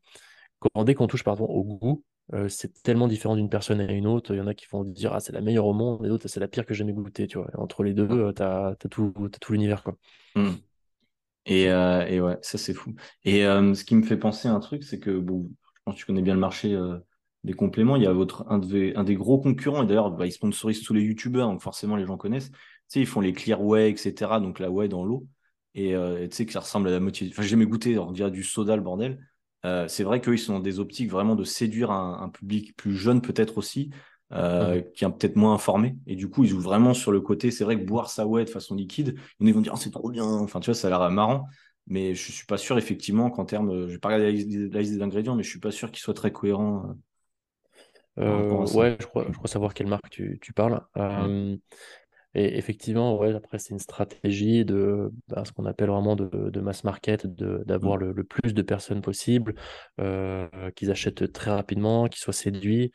quand dès qu'on touche pardon, au goût. euh, c'est tellement différent d'une personne à une autre. Il y en a qui vont dire ah c'est la meilleure au monde, et d'autres c'est la pire que j'ai jamais goûté. Tu vois. Et entre les deux, euh, t'as, t'as tout, l'univers quoi. Mm. Et, euh, et ouais, ça, c'est fou. Et euh, ce qui me fait penser à un truc, c'est que, bon, je pense que tu connais bien le marché des compléments. Il y a votre, un, de- un des gros concurrents, et d'ailleurs, bah, ils sponsorisent tous les youtubeurs, donc forcément, les gens connaissent. Tu sais, ils font les clear whey, etc. Donc la whey dans l'eau. Et euh, tu sais que ça ressemble à la moitié. Enfin, j'ai jamais goûté, on dirait du soda, le bordel. Euh, c'est vrai qu'eux, ils sont dans des optiques vraiment de séduire un, un public plus jeune, peut-être aussi, euh, qui est peut-être moins informé. Et du coup, ils jouent vraiment sur le côté. C'est vrai que boire sa whey de façon liquide, ils vont dire, oh, c'est trop bien. Enfin, tu vois, ça a l'air marrant. Mais je suis pas sûr, effectivement, qu'en termes. Je vais pas regarder la liste, des la liste des ingrédients, mais je suis pas sûr qu'ils soient très cohérents euh, ouais, je crois, je crois savoir quelle marque tu, tu parles. Mm, Euh, Et effectivement, ouais, après, c'est une stratégie de bah, ce qu'on appelle vraiment de, de mass market, d'avoir mm, le, le plus de personnes possible, euh, qu'ils achètent très rapidement, qu'ils soient séduits.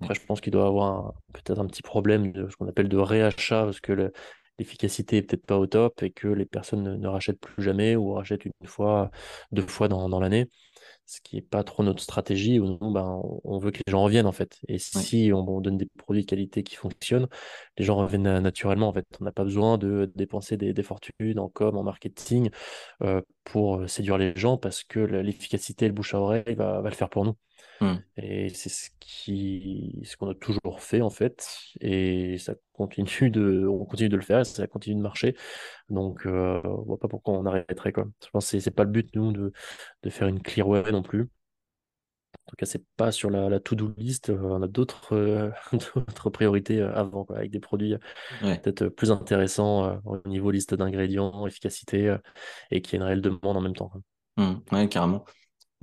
mm, Après, je pense qu'il doit avoir peut-être un petit problème de ce qu'on appelle de réachat, parce que le- l'efficacité est peut-être pas au top et que les personnes ne, ne rachètent plus jamais ou rachètent une fois, deux fois dans, dans l'année ce qui est pas trop notre stratégie, où nous, ben, on veut que les gens reviennent en fait. Et si on, on donne des produits de qualité qui fonctionnent, les gens reviennent na- naturellement en fait. On n'a pas besoin de dépenser des, des fortunes en com, en marketing euh, pour euh, séduire les gens parce que l'efficacité et le bouche à oreille va, va le faire pour nous. Mm, Et c'est ce qui, ce qu'on a toujours fait en fait, et ça continue de, on continue de le faire, et ça continue de marcher. Donc, euh, on voit pas pourquoi on arrêterait quoi. Je pense que c'est c'est pas le but nous de, de faire une clear web non plus. tout cas, c'est pas sur la, to-do list. on a d'autres priorités avant, avec des produits peut-être plus intéressants au niveau liste d'ingrédients, efficacité, et qui a une réelle demande en même temps. Mmh, ouais, carrément.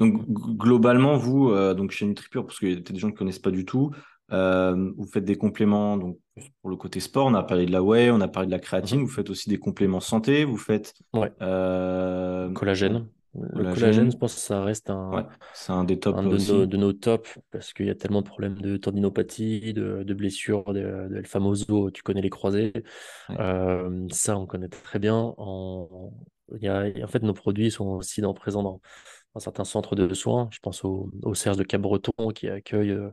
Donc, globalement, vous, donc chez NutriPure, parce qu'il y a des gens qui ne connaissent pas du tout, vous faites des compléments donc, pour le côté sport, on a parlé de la whey, on a parlé de la créatine, mmh vous faites aussi des compléments santé, vous faites collagène. Le collagène, je pense que ça reste un, c'est un des tops de, nos, de, nos, tops parce qu'il y a tellement de problèmes de tendinopathie, de, de blessures, de, de famoso, tu connais les croisés. Euh, ça, on connaît très bien. En, il y a, en fait, nos produits sont aussi dans, présents dans, dans certains centres de soins. Je pense au, au Cercle de Cabreton qui accueille euh,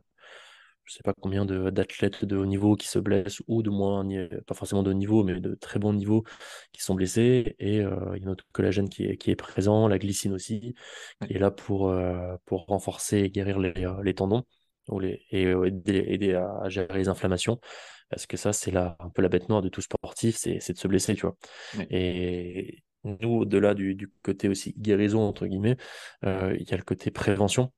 je sais pas combien d'athlètes de, haut niveau qui se blessent ou de moins, pas forcément de haut niveau, mais de très bon niveau qui sont blessés. Et euh, il y a notre collagène qui est, qui est présent, la glycine aussi, qui est là pour, euh, pour renforcer et guérir les, les tendons ou les, et aider, à gérer les inflammations. Parce que ça, c'est un peu la bête noire de tout sportif, c'est de se blesser, tu vois. Et nous, au-delà du, du, côté aussi guérison, entre guillemets, il y a le côté prévention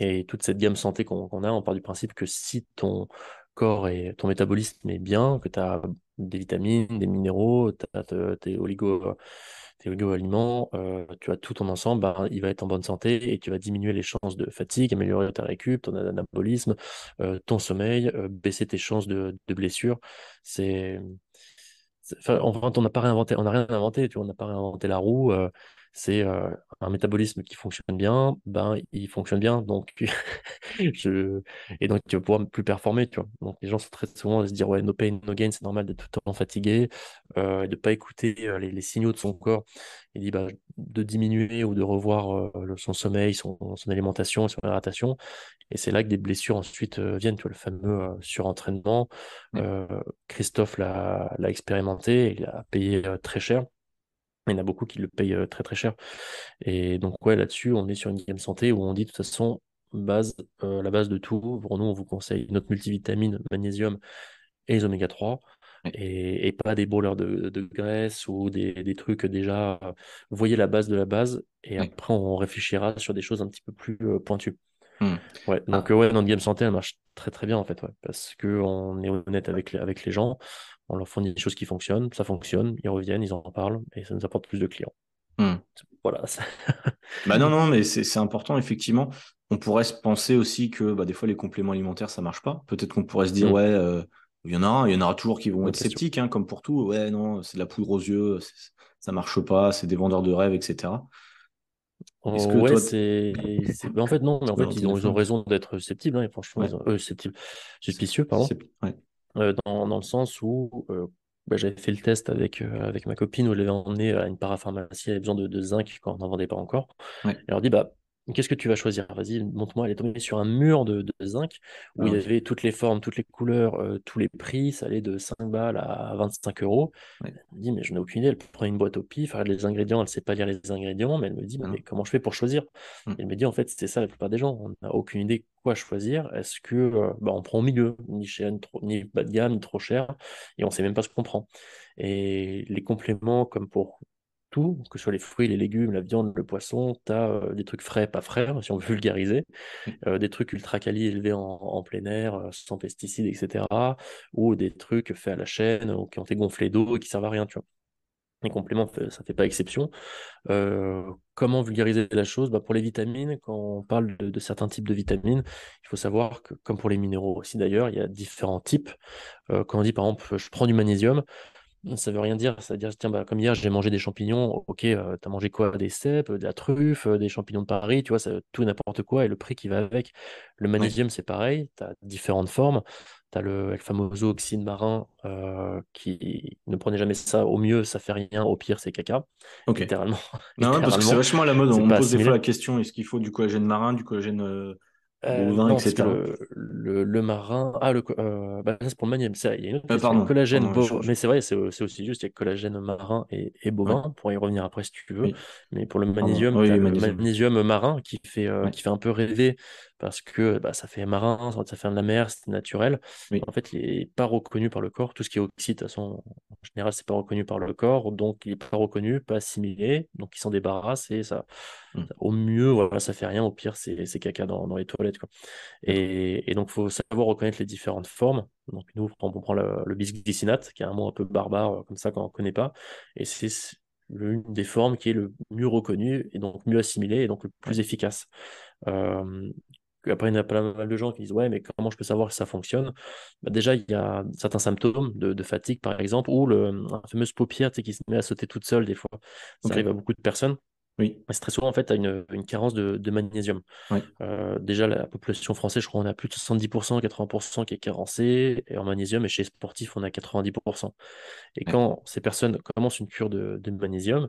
et toute cette gamme santé qu'on a, on part du principe que si ton corps et ton métabolisme est bien, que tu as des vitamines, des minéraux, tes, oligo, tes oligo-aliments, euh, tu as tout ton ensemble, bah, il va être en bonne santé et tu vas diminuer les chances de fatigue, améliorer ta récup, ton anabolisme, euh, ton sommeil, euh, baisser tes chances de, de blessure. C'est Enfin, on n'a pas réinventé, on n'a rien inventé, tu vois, on n'a pas réinventé la roue c'est euh, un métabolisme qui fonctionne bien, ben il fonctionne bien, donc je et donc tu vas pouvoir plus performer, tu vois. Donc les gens sont très souvent à se dire ouais no pain no gain, c'est normal d'être tout le temps fatigué, euh, et de pas écouter euh, les, signaux de son corps. Il dit bah, de diminuer ou de revoir son sommeil, son, alimentation, son hydratation, et c'est là que des blessures ensuite viennent, tu vois, le fameux surentraînement. Christophe l'a expérimenté, il a payé très cher. Il y en a beaucoup qui le payent euh, très très cher. Et donc, ouais, là-dessus, on est sur une gamme santé où on dit de toute façon, base, euh, la base de tout. Pour nous, on vous conseille notre multivitamine, magnésium et les oméga 3. Et, pas des brûleurs de, graisse ou des, trucs déjà. vous voyez la base de la base, et après, on réfléchira sur des choses un petit peu plus euh, pointues. Mmh. Ouais, donc, ah. ouais, notre gamme santé, elle marche très très bien en fait, ouais, parce qu'on est honnête avec avec les gens on leur fournit des choses qui fonctionnent, ça fonctionne, ils reviennent, ils en parlent et ça nous apporte plus de clients. Hmm. Voilà. bah non, non, mais c'est important, effectivement. On pourrait se penser aussi que bah, des fois, les compléments alimentaires, ça marche pas. Peut-être qu'on pourrait se dire, hmm. ouais, euh, il y en a, il y en aura toujours qui vont être sceptiques, hein, comme pour tout. Ouais, non, c'est de la poudre aux yeux, ça marche pas, c'est des vendeurs de rêves, etc. Que ouais, c'est. en fait, non, mais en fait, ils ont, raison d'être sceptibles, hein, franchement, ils sceptibles, suspicieux, pardon. Ouais. Euh, dans, dans, le sens où euh, bah, j'avais fait le test avec, euh, avec ma copine où je l'avais emmené à une parapharmacie, elle avait besoin de, de zinc quand on n'en vendait pas encore. Ouais. Elle leur dit bah, Qu'est-ce que tu vas choisir? Vas-y, montre-moi. Elle est tombée sur un mur de, de zinc où il y avait toutes les formes, toutes les couleurs, tous les prix. Ça allait de 5 balles à 25 euros. Elle me dit, mais je n'ai aucune idée. Elle prend une boîte au pif, elle les ingrédients, elle ne sait pas lire les ingrédients, mais elle me dit, mais comment je fais pour choisir? Mmh. Elle me dit, en fait, c'est ça la plupart des gens. On n'a aucune idée quoi choisir. Est-ce que bah, on prend au milieu, ni cher, ni, trop, ni bas de gamme, ni trop cher, et on ne sait même pas ce qu'on prend. Et les compléments, comme pour tout, que ce soit les fruits, les légumes, la viande, le poisson, tu as euh, des trucs frais, pas frais, si on veut vulgariser, euh, des trucs ultra quali élevés en, plein air, euh, sans pesticides, etc. Ou des trucs faits à la chaîne, ou qui ont été gonflés d'eau et qui servent à rien, tu vois. Les compléments, ça ne fait pas exception. comment vulgariser la chose? Bah, Pour les vitamines, quand on parle de, de, certains types de vitamines, il faut savoir que, comme pour les minéraux aussi d'ailleurs, il y a différents types. quand on dit par exemple, je prends du magnésium, ça veut rien dire. Ça veut dire, tiens, bah, comme hier, j'ai mangé des champignons. Ok, euh, tu as mangé quoi? Des cèpes, de la truffe, euh, des champignons de Paris, tu vois, ça, tout n'importe quoi et le prix qui va avec. Le magnésium, c'est pareil. Tu as différentes formes. Tu as le, fameux oxyde marin euh, qui ne prenez jamais ça. Au mieux, ça fait rien. Au pire, c'est caca. Littéralement. Non, parce que c'est vachement à la mode. On me pose des fois la question est-ce qu'il faut du collagène marin, du collagène euh, non, Le, le, marin. Ah, le, euh, bah, c'est pour le magnésium. Il y a une autre euh, collagène Mais c'est vrai, c'est aussi juste, il y a collagène marin et, et bovin, pour y revenir après si tu veux. Mais pour le magnésium, le magnésium. marin qui fait, qui fait un peu rêver parce que bah, ça fait marin, ça fait de la mer, c'est naturel. En fait, il n'est pas reconnu par le corps. Tout ce qui est oxyde, de toute façon, en général, c'est pas reconnu par le corps, donc il n'est pas reconnu, pas assimilé, donc il s'en débarrasse et ça, hmm. au mieux, voilà, ça fait rien. Au pire, c'est caca dans, dans, les toilettes. Quoi. Et, et donc, il faut savoir reconnaître les différentes formes. Donc, nous, on prend le, le bisglycinate, qui est un mot un peu barbare, comme ça, qu'on ne connaît pas. Et c'est l'une des formes qui est le mieux reconnue et donc mieux assimilée et donc le plus efficace. Euh, après, il y a pas mal de gens qui disent Ouais, mais comment je peux savoir que ça fonctionne? Bah, Déjà, il y a certains symptômes de, fatigue, par exemple, ou le, la fameuse paupière qui se met à sauter toute seule des fois. Ça arrive à beaucoup de personnes. Oui. C'est très souvent, en fait, à une, une carence de, magnésium. Euh, déjà, la population française, je crois, on a plus de 70%, 80% qui est carencée, et en magnésium, et chez les sportifs, on a 90%. Et quand ces personnes commencent une cure de, de magnésium,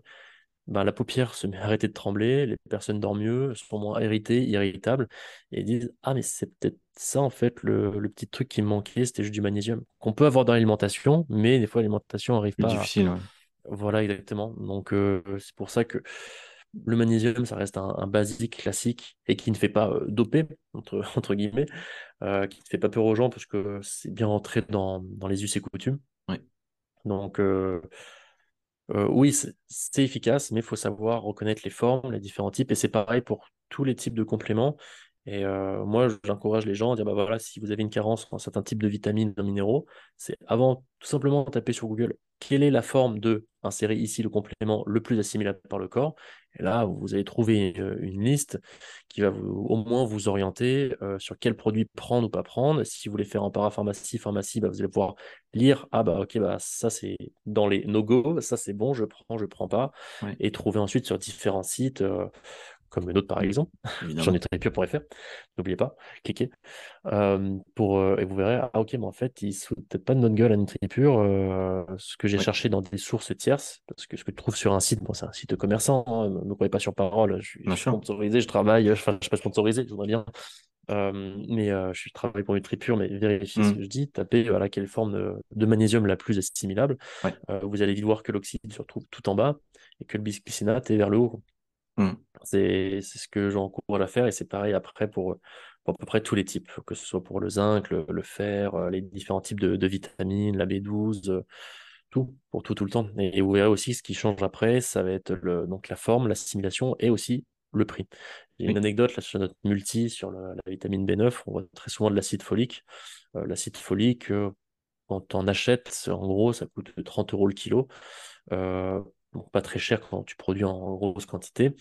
ben, la paupière se met à arrêter de trembler, les personnes dorment mieux, sont moins irritées, irritables, et disent Ah, mais c'est peut-être ça, en fait, le, le, petit truc qui me manquait, c'était juste du magnésium, qu'on peut avoir dans l'alimentation, mais des fois, l'alimentation n'arrive pas. difficile, Voilà, exactement. Donc, euh, c'est pour ça que le magnésium, ça reste un, basique classique et qui ne fait pas euh, doper, entre, entre guillemets, euh, qui ne fait pas peur aux gens parce que c'est bien rentré dans, dans les us et coutumes. Donc, euh, oui, c'est efficace, mais il faut savoir reconnaître les formes, les différents types, et c'est pareil pour tous les types de compléments. Et euh, moi, j'encourage les gens à dire, bah voilà, si vous avez une carence en certains types de vitamines, de minéraux, c'est avant tout simplement taper sur Google quelle est la forme de insérer ici le complément le plus assimilable par le corps. Et là, vous allez trouver euh, une, liste qui va au moins vous orienter euh, sur quel produit prendre ou pas prendre. Si vous voulez faire en parapharmacie, pharmacie, bah, vous allez pouvoir lire, ah bah ok, bah ça c'est dans les no-go, ça c'est bon, je prends, je prends pas. Et trouver ensuite sur différents sites comme le nôtre par exemple. J'en ai très peu pour faire. N'oubliez pas, cliquez. Euh, pour, euh, et vous verrez, ah ok, mais en fait, il ne peut-être pas de notre gueule à NutriPure. Euh, ce que j'ai cherché dans des sources tierces, parce que ce que tu trouves sur un site, bon, c'est un site commerçant, hein, ne me croyez pas sur parole, je suis sponsorisé, je travaille, enfin, je ne suis pas sponsorisé, je voudrais bien. mais je suis travaille pour NutriPure, mais vérifiez ce mmh. que je dis, tapez voilà, quelle forme de, magnésium la plus assimilable. vous allez vite voir que l'oxyde se retrouve tout en bas et que le bisglycinate est vers le haut. Mmh. C'est ce que j'encourage à faire et c'est pareil après pour, pour, à peu près tous les types, que ce soit pour le zinc, le, fer, euh, les différents types de, vitamines, la B12, euh, tout, pour tout, tout le temps. Et, vous verrez aussi ce qui change après, ça va être le, donc la forme, l'assimilation et aussi le prix. J'ai une anecdote là sur notre multi, sur la, vitamine B9, on voit très souvent de l'acide folique. Euh, l'acide folique, quand on en achètes, en gros, ça coûte 30 euros le kilo pas très cher quand tu produis en grosse quantité.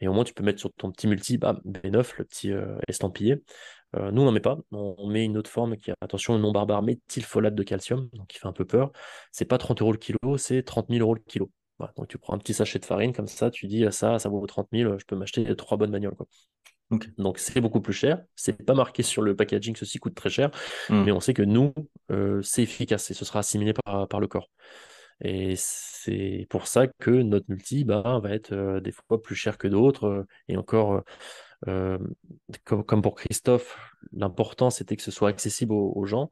Et au moins, tu peux mettre sur ton petit multi bah, B9, le petit euh, estampillé. Euh, nous, on n'en met pas. On, met une autre forme qui a, attention, non barbare méthylfolate de calcium, donc qui fait un peu peur. C'est pas 30 euros le kilo, c'est 30 000 euros le kilo. donc tu prends un petit sachet de farine comme ça, tu dis ça, ça vaut 30 000, je peux m'acheter trois bonnes bagnoles. Quoi. Donc c'est beaucoup plus cher. C'est pas marqué sur le packaging, ceci coûte très cher, hmm. mais on sait que nous, euh, c'est efficace et ce sera assimilé par, par le corps. Et c'est pour ça que notre multi bah, va être des fois plus cher que d'autres. Et encore, comme, comme, pour Christophe, l'important c'était que ce soit accessible aux, gens.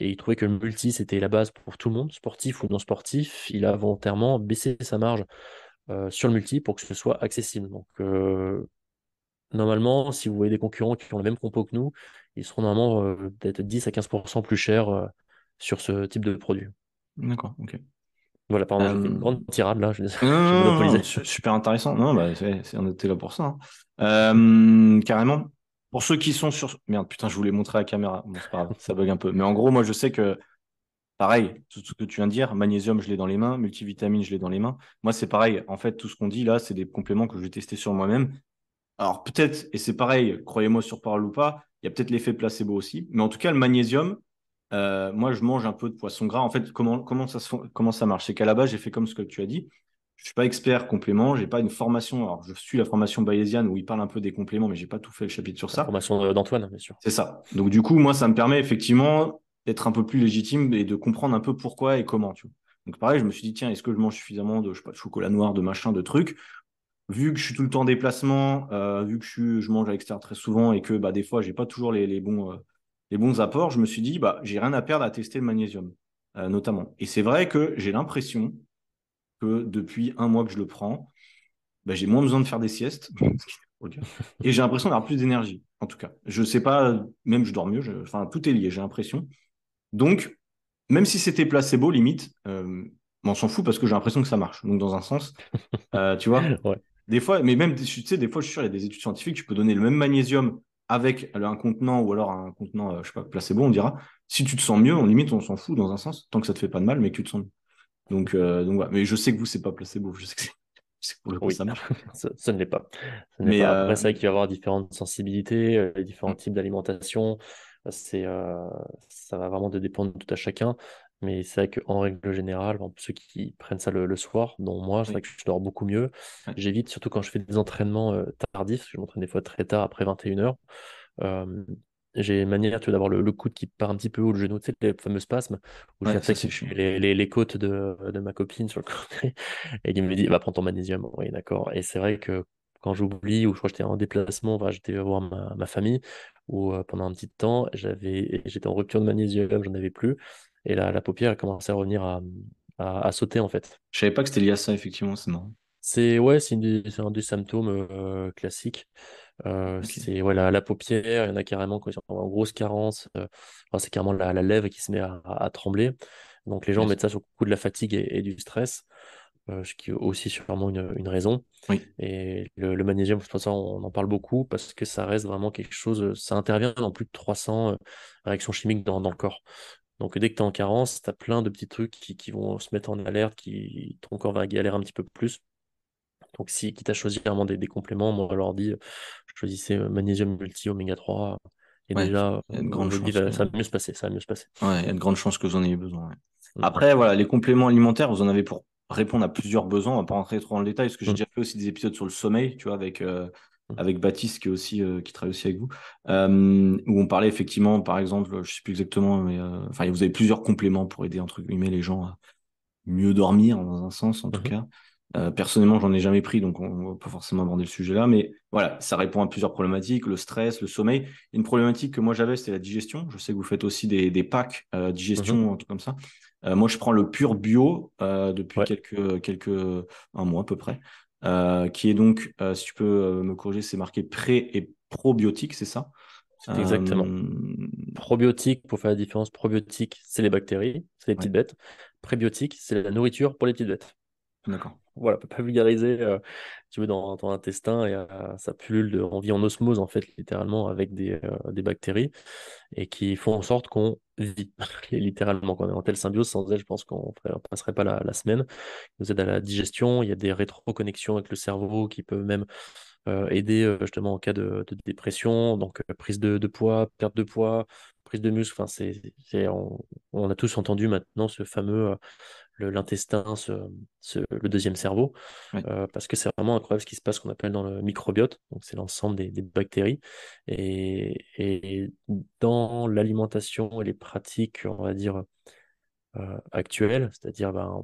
Et il trouvait que le multi c'était la base pour tout le monde, sportif ou non sportif. Il a volontairement baissé sa marge sur le multi pour que ce soit accessible. Donc, normalement, si vous voyez des concurrents qui ont le même compo que nous, ils seront normalement peut-être 10 à 15% plus chers sur ce type de produit. D'accord, ok. Voilà, pardon, j'ai fait une euh, grande tirade là. Je... super intéressant. Non, bah, c'est, on était là pour ça. Hein. Euh, carrément. Pour ceux qui sont sur. Merde, putain, je voulais montrer à la caméra. Bon, c'est pas grave, ça bug un peu. Mais en gros, moi, je sais que, pareil, tout ce que tu viens de dire, magnésium, je l'ai dans les mains, multivitamine, je l'ai dans les mains. Moi, c'est pareil. En fait, tout ce qu'on dit là, c'est des compléments que je vais tester sur moi-même. Alors, peut-être, et c'est pareil, croyez-moi sur parole ou pas, il y a peut-être l'effet placebo aussi. Mais en tout cas, le magnésium, euh, moi, je mange un peu de poisson gras. En fait, comment, comment, ça, comment ça marche? C'est qu'à la base, j'ai fait comme ce que tu as dit. Je ne suis pas expert complément, j'ai pas une formation. Alors, je suis la formation bayésienne où il parle un peu des compléments, mais j'ai pas tout fait le chapitre sur ça. La formation d'Antoine, bien sûr. C'est ça. Donc, du coup, moi, ça me permet effectivement d'être un peu plus légitime et de comprendre un peu pourquoi et comment. Tu vois. Donc, pareil, je me suis dit, tiens, est-ce que je mange suffisamment de, je sais pas, de chocolat noir, de machin, de trucs? Vu que je suis tout le temps en déplacement, euh, vu que je, je mange à l'extérieur très souvent et que bah, des fois, j'ai pas toujours les, les bons. Euh, les bons apports, je me suis dit, bah, j'ai rien à perdre à tester le magnésium, euh, notamment. Et c'est vrai que j'ai l'impression que depuis un mois que je le prends, bah, j'ai moins besoin de faire des siestes. et j'ai l'impression d'avoir plus d'énergie. en tout cas. Je sais pas, même je dors mieux, enfin, tout est lié, j'ai l'impression. Donc, même si c'était placebo, limite, euh, on s'en fout parce que j'ai l'impression que ça marche. Donc, dans un sens, euh, tu vois, des fois, mais même, tu sais, des fois, je suis sûr, il y a des études scientifiques, tu peux donner le même magnésium avec un contenant ou alors un contenant, euh, je sais pas, placebo, on dira. Si tu te sens mieux, on limite, on s'en fout dans un sens, tant que ça te fait pas de mal, mais que tu te sens mieux. Donc, donc voilà. Mais je sais que vous, c'est pas placebo. Je sais que pour le coup, ça marche. ça, ne l'est pas. mais Après, c'est vrai qu'il va y avoir différentes sensibilités, différents mm. types d'alimentation. C'est, ça va vraiment dépendre de tout à chacun. Mais c'est vrai qu'en règle générale, ceux qui prennent ça le, soir, dont moi, c'est vrai que je dors beaucoup mieux. J'évite, surtout quand je fais des entraînements tardifs, je m'entraîne des fois très tard, après 21h. j'ai une manière d'avoir le, coude qui part un petit peu haut, le genou, tu sais, les fameux spasmes, où ouais, les, les, les, côtes de, de, ma copine sur le côté, et il me dit, va prendre ton magnésium. Oui, d'accord. Et c'est vrai que quand j'oublie, ou je crois que j'étais en déplacement, j'étais voir ma, ma famille, ou pendant un petit temps, j'avais, j'étais en rupture de magnésium, j'en avais plus. Et là, la paupière a commencé à revenir à, à, sauter, en fait. Je savais pas que c'était lié à ça, effectivement, c'est marrant. C'est ouais, c'est un des symptômes euh, classiques. Euh, c'est ouais, la, paupière, il y en a carrément qui sont en grosse carence. Euh, c'est carrément la, la, lèvre qui se met à, à, trembler. Donc les gens mettent ça sur le coup de la fatigue et, du stress, ce qui est aussi sûrement une, une raison. Oui. Et le, le magnésium, pense ça, on en parle beaucoup parce que ça reste vraiment quelque chose, ça intervient dans plus de 300 réactions chimiques dans, dans le corps. Donc dès que tu es en carence, tu as plein de petits trucs qui, vont se mettre en alerte, qui ton corps va galérer un petit peu plus. Donc si quitte à choisir vraiment des, compléments, je leur dis, choisissez euh, magnésium multi oméga 3 et déjà grande ça va mieux se passer, ça va mieux se passer. Ouais, il y a de grandes chances que vous en ayez besoin. Après voilà, les compléments alimentaires, vous en avez pour répondre à plusieurs besoins. On va pas rentrer trop dans le détail parce que j'ai mmh. déjà fait aussi des épisodes sur le sommeil, tu vois, avec euh, avec Baptiste qui est aussi euh, qui travaille aussi avec vous. Euh, où on parlait effectivement par exemple je sais plus exactement mais euh, enfin vous avez plusieurs compléments pour aider entre guillemets les gens à mieux dormir dans un sens en tout mhm. cas. Personnellement j'en ai jamais pris donc on va pas forcément aborder le sujet là mais voilà ça répond à plusieurs problématiques le stress le sommeil. Une problématique que moi j'avais c'était la digestion. Je sais que vous faites aussi des, des packs digestion mhm. un truc comme ça. Moi je prends le pur bio depuis quelques quelques un mois à peu près euh, qui est donc, euh, si tu peux euh, me corriger, c'est marqué pré et probiotique, c'est ça? Exactement. Probiotique, pour faire la différence, probiotique, c'est les bactéries, c'est les petites bêtes. Prébiotique, c'est la nourriture pour les petites bêtes. D'accord. Voilà, peut pas vulgariser, tu veux, dans ton intestin, et ça pullule, de, on vit en osmose, en fait, littéralement, avec des, des bactéries, et qui font en sorte qu'on vit, littéralement. Quand on est en telle symbiose, sans elle, je pense qu'on ne passerait pas la, semaine. Il nous aide à la digestion, il y a des rétroconnexions avec le cerveau qui peuvent même aider justement en cas de, dépression, donc prise de, poids, perte de poids, prise de muscle. Enfin, c'est, on, a tous entendu maintenant ce fameux l'intestin, le deuxième cerveau, euh, parce que c'est vraiment incroyable ce qui se passe qu'on appelle dans le microbiote, donc c'est l'ensemble des, bactéries. Et, et dans l'alimentation et les pratiques, on va dire, actuelle, c'est-à-dire ben,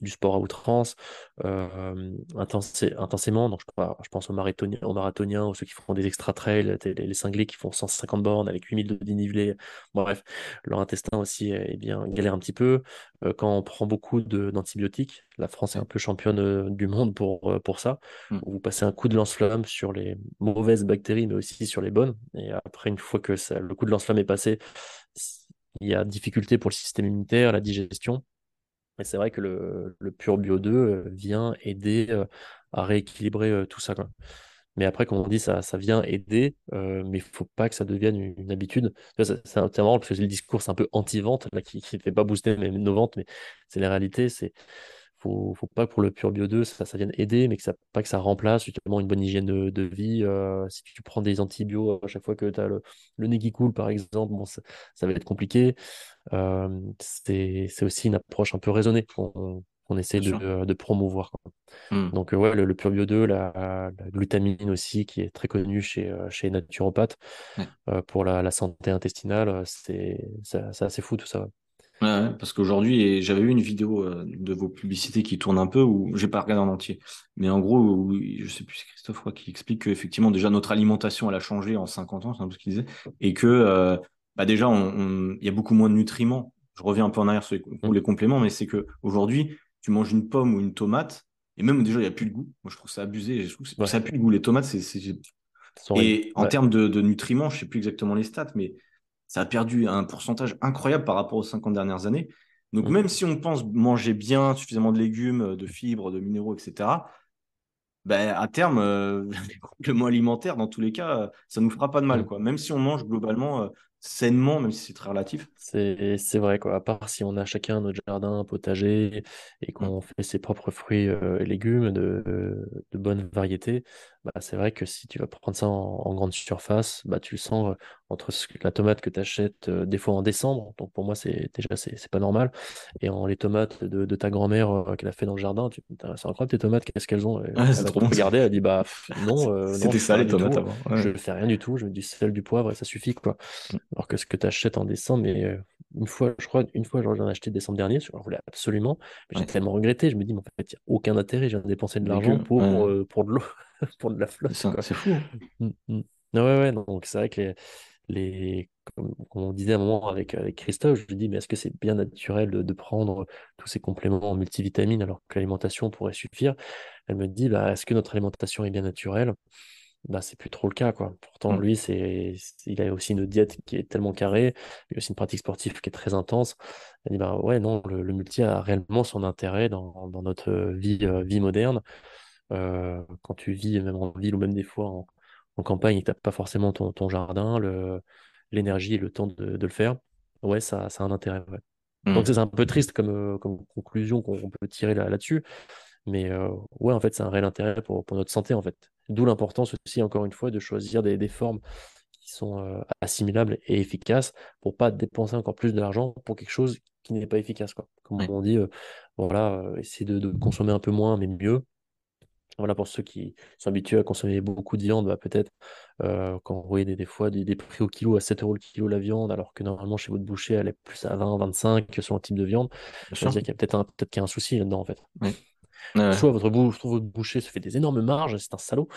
du sport à outrance, euh, intensément. Donc, je, je pense aux marathoniens, aux marathoniens, ceux qui font des extra-trails, les, cinglés qui font 150 bornes avec 8000 de dénivelé. bref, leur intestin aussi eh bien, galère un petit peu. Euh, quand on prend beaucoup d'antibiotiques, la France est un peu championne du monde pour, pour ça. Mmh. Vous passez un coup de lance-flamme sur les mauvaises bactéries, mais aussi sur les bonnes. Et après, une fois que ça, le coup de lance-flamme est passé, il y a difficulté pour le système immunitaire, la digestion. Et c'est vrai que le, Pure Bio 2 euh, vient aider euh, à rééquilibrer euh, tout ça. Mais après, comme on dit, ça, ça vient aider, mais il ne faut pas que ça devienne une, habitude. C'est marrant parce que le discours, un peu anti-vente, qui ne fait pas booster nos ventes, mais c'est la réalité. C'est faut, faut pas que pour le Pure Bio 2, ça, ça vienne aider, mais que ça, pas que ça remplace justement une bonne hygiène de, vie. Euh, si tu prends des antibiotiques à chaque fois que tu as le, nez qui coule, par exemple, bon, ça, va être compliqué. Euh, c'est aussi une approche un peu raisonnée qu'on essaie de, de, promouvoir. Mmh. Donc, ouais, le, Pure Bio 2, la, glutamine aussi, qui est très connue chez, euh, chez naturopathes pour la, la, santé intestinale, c'est assez fou tout ça. Ouais, parce qu'aujourd'hui, j'avais vu une vidéo euh, de vos publicités qui tourne un peu, où j'ai pas regardé en entier, mais en gros, où, je sais plus, c'est Christophe quoi, qui explique qu'effectivement, déjà, notre alimentation, elle a changé en 50 ans, c'est un peu ce qu'il disait, et que euh, bah déjà, il y a beaucoup moins de nutriments. Je reviens un peu en arrière sur les, mmh. les compléments, mais c'est que aujourd'hui, tu manges une pomme ou une tomate, et même déjà, il n'y a plus de goût. Moi, je trouve ça abusé. Je trouve ça pue le goût. Les tomates, c'est Et en termes de, de, nutriments, je ne sais plus exactement les stats, mais ça a perdu un pourcentage incroyable par rapport aux 50 dernières années. Donc, mm. même si on pense manger bien, suffisamment de légumes, de fibres, de minéraux, etc., ben, à terme, euh, les compléments alimentaires, dans tous les cas, ça ne nous fera pas de mal. Mm. Quoi. Même si on mange globalement euh, sainement, même si c'est très relatif. C'est vrai, quoi. À part si on a chacun notre jardin, potager, et qu'on fait ses propres fruits euh, et légumes de, de bonne variété, bah, c'est vrai que si tu vas prendre ça en, grande surface, bah, tu le sens euh, entre la tomate que tu achètes euh, des fois en décembre, donc pour moi, c'est déjà, c'est pas normal, et en les tomates de, ta grand-mère qu'elle a fait dans le jardin, tu c'est incroyable tes tomates, qu'est-ce qu'elles ont Elle, va trop regarder, elle dit, bah non, c'était ça les tomates avant. Je ne fais rien du tout, je mets du sel, du poivre, et ça suffit, quoi. Mm. Alors que ce que tu achètes en décembre, mais euh, une fois, je crois, une fois, j'en ai acheté décembre dernier, je voulais absolument, mais j'ai tellement regretté. Je me dis, mais en fait, il n'y a aucun intérêt, j'ai dépensé de l'argent pour, euh, pour de l'eau, pour de la flotte. C'est fou. Mm, mm. ouais, ouais, donc c'est vrai que les, les comme, on disait à un moment avec, avec Christophe, je lui dis, mais est-ce que c'est bien naturel de, prendre tous ces compléments en multivitamines alors que l'alimentation pourrait suffire? Elle me dit, bah, est-ce que notre alimentation est bien naturelle? Bah, c'est plus trop le cas, quoi. Pourtant, mmh. lui, c'est, il a aussi une diète qui est tellement carrée, il a aussi une pratique sportive qui est très intense. Il dit, bah ouais, non, le, multi a réellement son intérêt dans, dans notre vie, euh, vie moderne. Euh, quand tu vis, même en ville ou même des fois en, en campagne, et que tu n'as pas forcément ton, ton jardin, l'énergie et le temps de, de, le faire, ouais, ça, ça a un intérêt. Ouais. Donc, mmh. c'est un peu triste comme, euh, comme conclusion qu'on peut tirer là, là-dessus. Mais ouais, en fait, c'est un réel intérêt pour, pour notre santé, en fait. D'où l'importance aussi, encore une fois, de choisir des, des formes qui sont assimilables et efficaces pour pas dépenser encore plus de l'argent pour quelque chose qui n'est pas efficace. Quoi. Comme on dit, voilà, essayer de, de, consommer un peu moins, mais mieux. Voilà, pour ceux qui sont habitués à consommer beaucoup de viande, bah, peut-être quand vous voyez des, des fois des, des, prix au kilo à 7 euros le kilo la viande, alors que normalement chez votre boucher, elle est plus à 20, 25 sur le type de viande, je dire qu'il y a peut-être peut qu'il y a un souci là-dedans en fait. Soit votre, votre, boucher se fait des énormes marges, c'est un salaud,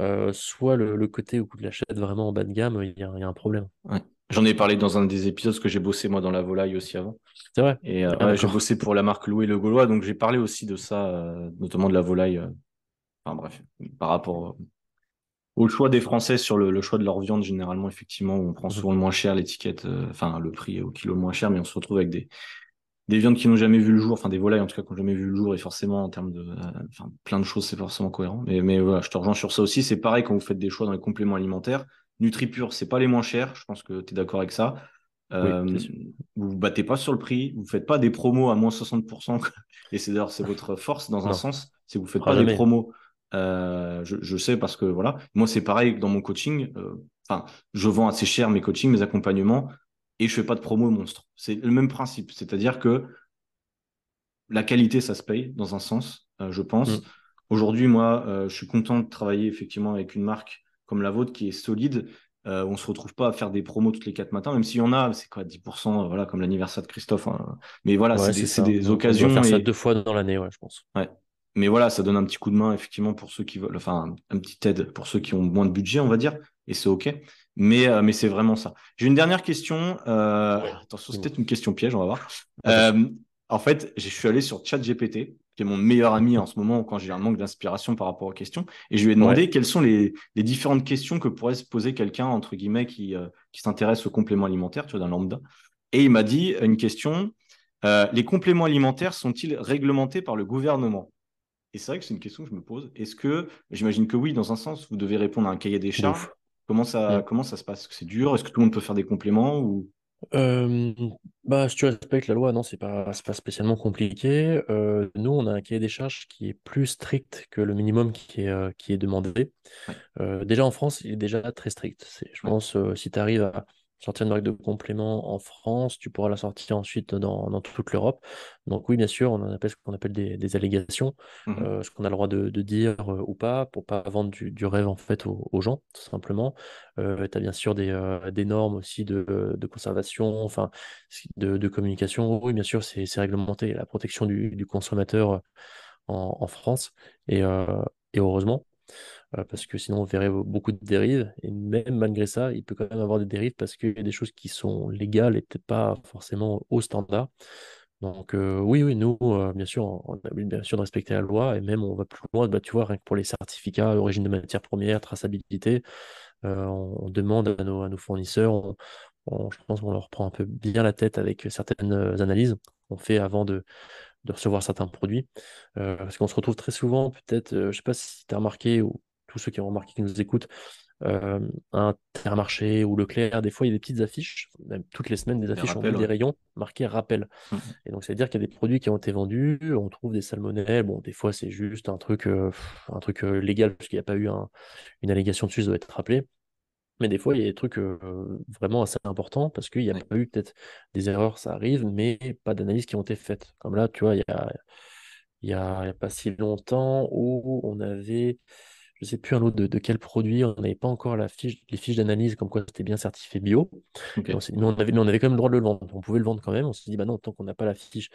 euh, soit le, côté où il achète vraiment en bas de gamme, il y a, un problème. J'en ai parlé dans un des épisodes, parce que j'ai bossé moi dans la volaille aussi avant. C'est vrai? Et euh, j'ai bossé pour la marque Louis Le Gaulois, donc j'ai parlé aussi de ça, euh, notamment de la volaille. Enfin bref, par rapport au choix des Français sur le, choix de leur viande, généralement, effectivement, on prend mmh souvent le moins cher, l'étiquette, enfin le prix au kilo le moins cher, mais on se retrouve avec des, des viandes qui n'ont jamais vu le jour, enfin des volailles en tout cas qui n'ont jamais vu le jour, et forcément en termes de euh, enfin, plein de choses, c'est forcément cohérent. Mais, mais voilà, je te rejoins sur ça aussi. C'est pareil quand vous faites des choix dans les compléments alimentaires. NutriPure, c'est pas les moins chers, je pense que tu es d'accord avec ça. Euh, vous vous battez pas sur le prix, vous faites pas des promos à moins 60%, et c'est d'ailleurs c'est votre force dans un sens, c'est que vous faites pas des promos. Euh, je, je, sais parce que voilà, moi c'est pareil dans mon coaching. Enfin, je vends assez cher mes coachings, mes accompagnements et je fais pas de promo monstre. C'est le même principe, c'est-à-dire que la qualité, ça se paye dans un sens, euh, je pense. Mm. Aujourd'hui, moi, euh, je suis content de travailler effectivement avec une marque comme la vôtre qui est solide. Euh, on se retrouve pas à faire des promos toutes les quatre matins, même s'il y en a, c'est quoi, 10%, voilà, comme l'anniversaire de Christophe. Hein. Mais voilà, c'est des, occasions. On faire ça deux fois dans l'année, ouais, je pense. Ouais. Mais voilà, ça donne un petit coup de main, effectivement, pour ceux qui veulent, enfin, un petit aide pour ceux qui ont moins de budget, on va dire, et c'est OK. Mais, euh, mais c'est vraiment ça. J'ai une dernière question. Euh, attention, c'est peut-être une question piège, on va voir. Euh, en fait, je suis allé sur ChatGPT, qui est mon meilleur ami en ce moment quand j'ai un manque d'inspiration par rapport aux questions, et je lui ai demandé quelles sont les, les, différentes questions que pourrait se poser quelqu'un, entre guillemets, qui, qui s'intéresse aux compléments alimentaires, tu vois, d'un lambda. Et il m'a dit une question les compléments alimentaires sont-ils réglementés par le gouvernement? Et c'est vrai que c'est une question que je me pose. Est-ce que, j'imagine que oui, dans un sens, vous devez répondre à un cahier des charges. Comment ça, mm. comment ça se passe? Est-ce que c'est dur? Est-ce que tout le monde peut faire des compléments ou... Euh, bah, si tu respectes la loi, non, c'est pas, pas spécialement compliqué. Euh, nous, on a un cahier des charges qui est plus strict que le minimum qui est, euh, qui est demandé. déjà en France, il est déjà très strict. Je pense, si tu arrives à sortir une marque de complément en France, tu pourras la sortir ensuite dans, toute l'Europe. Donc oui, bien sûr, on en appelle ce qu'on appelle des, allégations, mmh euh, ce qu'on a le droit de, dire euh, ou pas, pour pas vendre du, rêve en fait aux, gens, tout simplement. Euh, tu as bien sûr des, normes aussi de, conservation, enfin de, communication. Oui, bien sûr, c'est réglementé. La protection du, consommateur en, France. Et, et heureusement. Euh, parce que sinon on verrait beaucoup de dérives. Et même malgré ça, il peut quand même avoir des dérives parce qu'il y a des choses qui sont légales et peut-être pas forcément au standard. Donc oui, oui, nous, bien sûr, on a bien sûr de respecter la loi et même on va plus loin, bah, tu vois, rien que pour les certificats, origine de matières premières, traçabilité, on, demande à nos, à nos fournisseurs, je pense qu'on leur prend un peu bien la tête avec certaines analyses qu'on fait avant de, de recevoir certains produits. parce qu'on se retrouve très souvent, peut-être, je ne sais pas si tu as remarqué, ou tous ceux qui ont remarqué, qui nous écoutent, euh, un Intermarché ou Leclerc, des fois il y a des petites affiches, même toutes les semaines des affiches, on met des rayons marqués rappel. Mmh. Et donc ça veut dire qu'il y a des produits qui ont été vendus, on trouve des salmonelles, bon des fois c'est juste un truc, euh, un truc euh, légal parce qu'il n'y a pas eu une allégation dessus, ça doit être rappelé. Mais des fois, il y a des trucs vraiment assez importants parce qu'il n'y a pas eu peut-être des erreurs, ça arrive, mais pas d'analyses qui ont été faites. Comme là, tu vois, il y a, il y a pas si longtemps où on avait je ne sais plus un lot de, quel produit, on n'avait pas encore la fiche, les fiches d'analyse comme quoi c'était bien certifié bio. On mais, on avait, on avait quand même le droit de le vendre. On pouvait le vendre quand même. On s'est dit, bah non, tant qu'on n'a pas la fiche,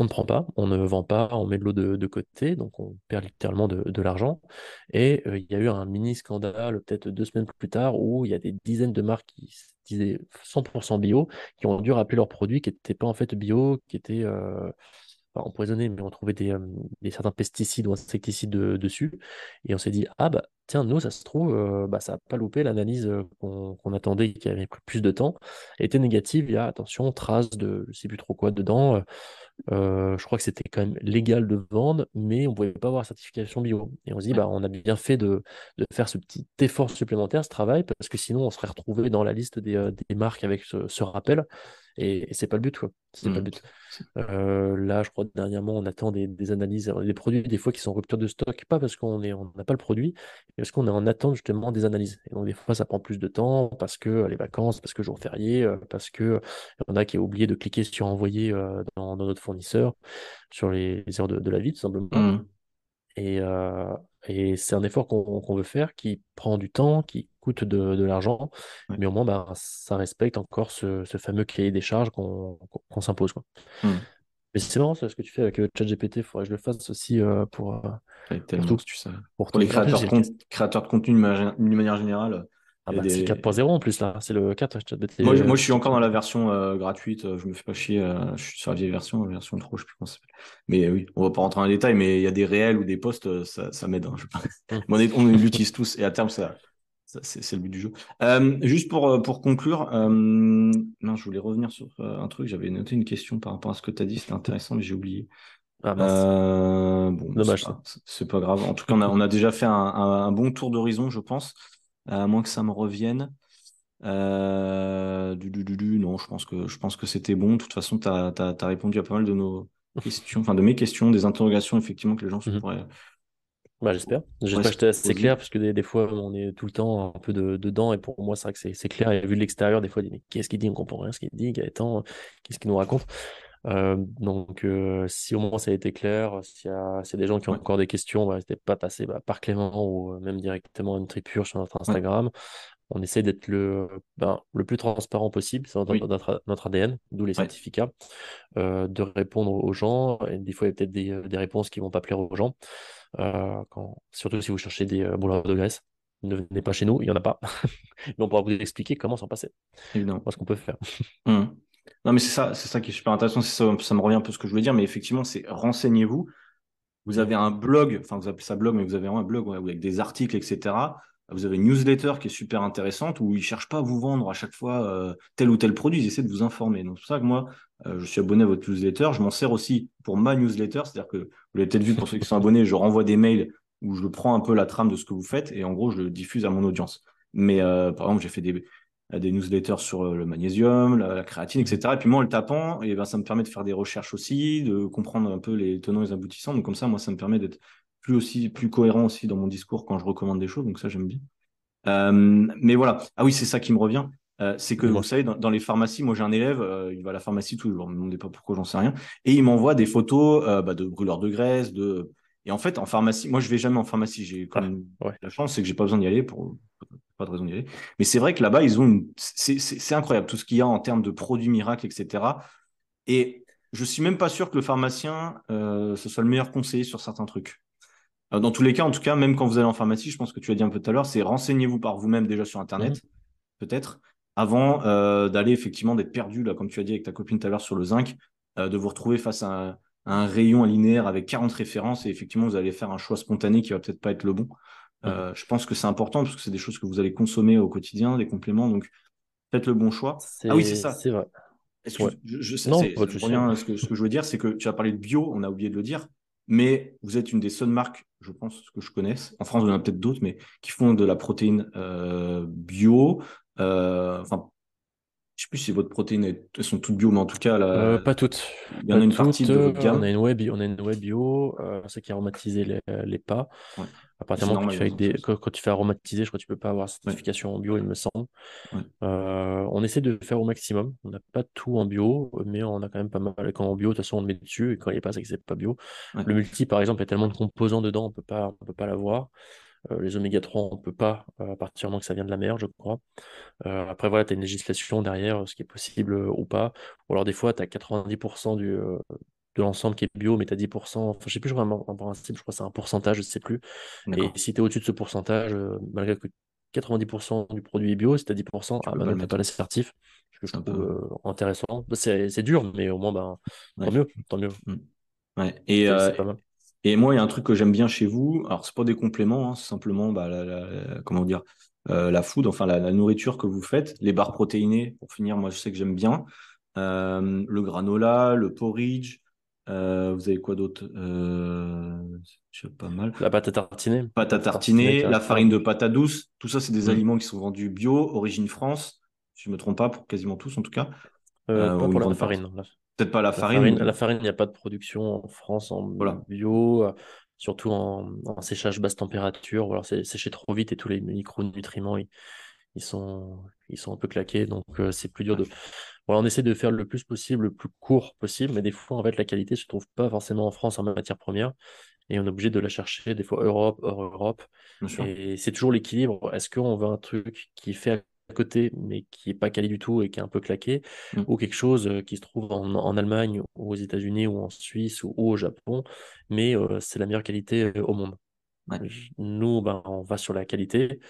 on ne prend pas, on ne vend pas, on met de l'eau de, côté, donc on perd littéralement de, l'argent. Et euh, il y a eu un mini scandale peut-être deux semaines plus tard où il y a des dizaines de marques qui disaient 100% bio, qui ont dû rappeler leurs produits qui n'étaient pas en fait bio, qui étaient euh, empoisonnés, mais on trouvait des, certains pesticides ou insecticides dessus. Et on s'est dit, ah bah tiens, nous, ça se trouve, bah, ça n'a pas loupé l'analyse qu'on attendait, qui avait plus de temps, était négative. Il y a, attention, trace de je ne sais plus trop quoi dedans. Euh, je crois que c'était quand même légal de vendre, mais on ne pouvait pas avoir certification bio. Et on se dit, bah, on a bien fait de, faire ce petit effort supplémentaire, ce travail, parce que sinon on serait retrouvé dans la liste des, euh, marques avec ce, rappel. Et, et c'est pas le but, quoi. C'est pas le mmh. but. Euh, là, je crois dernièrement, on attend des, analyses, des produits des fois qui sont en rupture de stock, pas parce qu'on n'a pas le produit, mais parce qu'on est en attente justement des analyses. Et donc des fois, ça prend plus de temps parce que les vacances, parce que jour férié, parce que y en a qui ont oublié de cliquer sur envoyer dans, notre fournisseur, sur les, heures de, la vie, tout simplement. Mmh. Et, et c'est un effort qu'on veut faire qui prend du temps, qui coûte de, l'argent, mais au moins bah, ça respecte encore ce, fameux cahier des charges qu'on s'impose. Mmh. Mais c'est marrant ce que tu fais avec ChatGPT, il faudrait que je le fasse aussi pour, pour, tu sais. pour, les créateurs, créateurs de contenu d'une manière générale. Ah bah, C'est 4.0 en plus là, c'est le 4 ChatGPT. Moi, moi, je suis encore dans la version euh, gratuite, je me fais pas chier, euh, je suis sur la vieille version, la version 3, je sais plus comment ça s'appelle. Mais oui, on va pas rentrer dans les détails, mais il y a des réels ou des posts, euh, ça, ça m'aide. Hein, mmh. on, on l'utilise tous et à terme, ça, c'est le but du jeu. juste pour, pour conclure, non, je voulais revenir sur un truc, j'avais noté une question par rapport à ce que tu as dit, c'était intéressant, mais j'ai oublié. Ah, bon, Dommage. C'est pas, pas, grave. En tout cas, on a, on a déjà fait un, un bon tour d'horizon, je pense à moins que ça me revienne. Euh, du, du, du, non, je pense que, je pense que c'était bon. De toute façon, tu as, as, répondu à pas mal de nos questions, enfin de mes questions, des interrogations, effectivement, que les gens se mhm. pourraient. Bah, j'espère. J'espère que j'étais assez clair, parce que des, des, fois, on est tout le temps un peu de, dedans, et pour moi, c'est vrai que c'est clair. Et vu de l'extérieur, des fois, dit, mais qu'est-ce qu'il dit On comprend rien ce qu'il dit, Gaëtan, qu'est-ce qu'il nous raconte? Euh, donc, euh, si au moins ça a été clair, s'il y, a des gens qui ont encore des questions, bah, n'hésitez pas à passer bah, par Clément ou euh, même directement une tripure sur notre Instagram. On essaie d'être le, ben, le plus transparent possible, c'est notre, notre, ADN, d'où les certificats, de répondre aux gens. Et des fois, il y a peut-être des, des, réponses qui ne vont pas plaire aux gens. quand, surtout si vous cherchez des brûleurs de graisse, ne venez pas chez nous, il n'y en a pas. Mais on pourra vous expliquer comment s'en passer. Évidemment. Ce qu'on peut faire. Mmh. Non, mais c'est ça, c'est ça qui est super intéressant. Ça, me revient un peu ce que je voulais dire, mais effectivement, c'est renseignez-vous. Vous avez un blog, enfin, vous appelez ça blog, mais vous avez un blog avec des articles, etc. Vous avez une newsletter qui est super intéressante où ils ne cherchent pas à vous vendre à chaque fois euh, tel ou tel produit, ils essaient de vous informer. Donc, c'est pour ça que moi, euh, je suis abonné à votre newsletter. Je m'en sers aussi pour ma newsletter, c'est-à-dire que vous l'avez peut-être vu pour ceux qui sont abonnés, je renvoie des mails où je prends un peu la trame de ce que vous faites et en gros, je le diffuse à mon audience. Mais euh, par exemple, j'ai fait des, des newsletters sur euh, le magnésium, la, créatine, etc. Et puis moi, en le tapant, et ben, ça me permet de faire des recherches aussi, de comprendre un peu les tenants et les aboutissants. Donc comme ça, moi, ça me permet d'être plus aussi plus cohérent aussi dans mon discours quand je recommande des choses. Donc ça, j'aime bien. Euh, mais voilà. Ah oui, c'est ça qui me revient. Euh, c'est que vous savez, dans, les pharmacies, moi j'ai un élève, il va à la pharmacie tous les jours. Ne me demandez pas pourquoi, j'en sais rien. Et il m'envoie des photos bah, de brûleurs de graisse, de et en fait, en pharmacie, moi, je vais jamais en pharmacie. J'ai quand ah, même la chance, c'est que j'ai pas besoin d'y aller pour pas de raison d'y aller. Mais c'est vrai que là-bas, ils ont une... c'est incroyable tout ce qu'il y a en termes de produits miracles, etc. Et je suis même pas sûr que le pharmacien euh, ce soit le meilleur conseiller sur certains trucs. Euh, dans tous les cas, en tout cas, même quand vous allez en pharmacie, je pense que tu as dit un peu tout à l'heure, c'est renseignez-vous par vous-même déjà sur Internet, mmh. peut-être, avant euh, d'aller effectivement d'être perdu, là, comme tu as dit avec ta copine tout à l'heure sur le zinc. de vous retrouver face à un, rayon linéaire avec 40 références et effectivement, vous allez faire un choix spontané qui va peut-être pas être le bon. Mmh. Je pense que c'est important parce que c'est des choses que vous allez consommer au quotidien, des compléments. Donc, faites le bon choix. Ah oui, c'est ça. C'est vrai. je, je, sais, non, ce, que, ce que je veux dire, c'est que tu as parlé de bio, on a oublié de le dire, mais vous êtes une des seules marques, je pense, que je connaisse. En France, il y en a peut-être d'autres, mais qui font de la protéine euh, bio. Euh, enfin, je sais plus si votre protéine, elles sont toutes bio, mais en tout cas, euh, pas toutes. Il y en a une partie de votre gamme. On a une web, on a une web bio, c'est qui a aromatisé les, les pas. À partir du moment où tu fais des... quand, tu fais aromatiser, je crois que tu peux pas avoir certification en bio, il me semble. on essaie de faire au maximum. On n'a pas tout en bio, mais on a quand même pas mal. Quand en bio, de toute façon, on le met dessus, et quand il n'est pas, c'est que c'est pas bio. Le multi, par exemple, il y a tellement de composants dedans, on peut pas, on peut pas l'avoir. Euh, les oméga 3, on ne peut pas, à partir du moment que ça vient de la mer, je crois. Euh, après, voilà, tu as une législation derrière, ce qui est possible ou pas. Ou alors, des fois, tu as 90% du, euh, de l'ensemble qui est bio, mais tu as 10%, enfin, je sais plus, je crois, en principe, je crois que c'est un pourcentage, je ne sais plus. Et si tu es au-dessus de ce pourcentage, malgré que 90% du produit est bio, si tu as 10%, ah, bah tu pas l'assertif, ce que je trouve intéressant. C'est dur, mais au moins, ben, tant mieux. Tant mieux. Mmh. Ouais. Et, et moi, il y a un truc que j'aime bien chez vous. Alors, c'est pas des compléments, hein, c'est simplement bah, la, comment dire, euh, la food, enfin la, nourriture que vous faites. Les barres protéinées, pour finir, moi, je sais que j'aime bien. Euh, le granola, le porridge. Euh, vous avez quoi d'autre? Sais pas mal. La pâte à tartiner. Pâte à tartiner, la farine de pâte à douce. Tout ça, c'est des aliments qui sont vendus bio, origine France. Si je me trompe pas, pour quasiment tous en tout cas. pas pour la farine. Peut-être pas la, farine. La farine, il n'y a pas de production en France en bio, euh, surtout en, séchage basse température. Voilà, c'est séché trop vite et tous les micronutriments, ils, ils, sont, ils sont un peu claqués. Donc, euh, c'est plus dur de. Voilà, on essaie de faire le plus possible, le plus court possible, mais des fois, en fait, la qualité ne se trouve pas forcément en France en matière première. Et on est obligé de la chercher, des fois Europe, hors Europe. Et c'est toujours l'équilibre. Est-ce qu'on veut un truc qui fait côté, mais qui est pas quali du tout et qui est un peu claqué, mmh. ou quelque chose euh, qui se trouve en, Allemagne, ou aux États-Unis, ou en Suisse, ou, au Japon, mais euh, c'est la meilleure qualité au monde. Nous, ben, on va sur la qualité.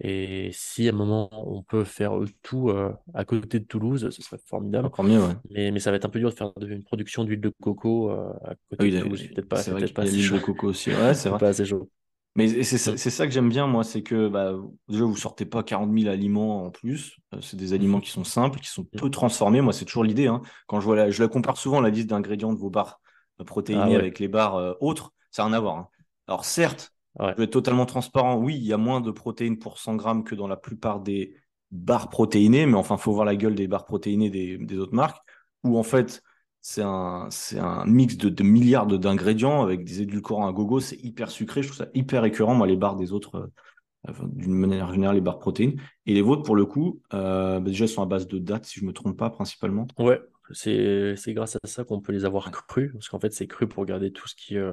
Et si à un moment on peut faire tout à côté de Toulouse, ce serait formidable. Encore mieux, mais, mais, ça va être un peu dur de faire une production d'huile de coco à côté de Toulouse. Peut-être pas, peut pas assez chaud. de coco aussi. Ouais, c'est. Pas assez chaud. Mais mmh. c'est ça que j'aime bien, moi, c'est que bah, déjà, vous sortez pas 40 000 aliments en plus. Euh, c'est des aliments qui sont simples, qui sont peu transformés. Moi, c'est toujours l'idée. Hein. Quand je vois la, je la compare souvent, la liste d'ingrédients de vos barres euh, protéinées ah avec les barres euh, autres, ça n'a rien à voir. Hein. Alors, certes, je vais être totalement transparent. Oui, il y a moins de protéines pour 100 grammes que dans la plupart des barres protéinées, mais enfin, il faut voir la gueule des barres protéinées des, des autres marques, où en fait, c'est un, un mix de, de milliards d'ingrédients avec des édulcorants à gogo. C'est hyper sucré. Je trouve ça hyper écœurant, moi, les barres des autres, euh, d'une manière générale, les barres protéines. Et les vôtres, pour le coup, euh, bah, déjà, sont à base de dates, si je ne me trompe pas, principalement. Ouais, c'est, grâce à ça qu'on peut les avoir crus. Parce qu'en fait, c'est cru pour garder tout ce qui euh,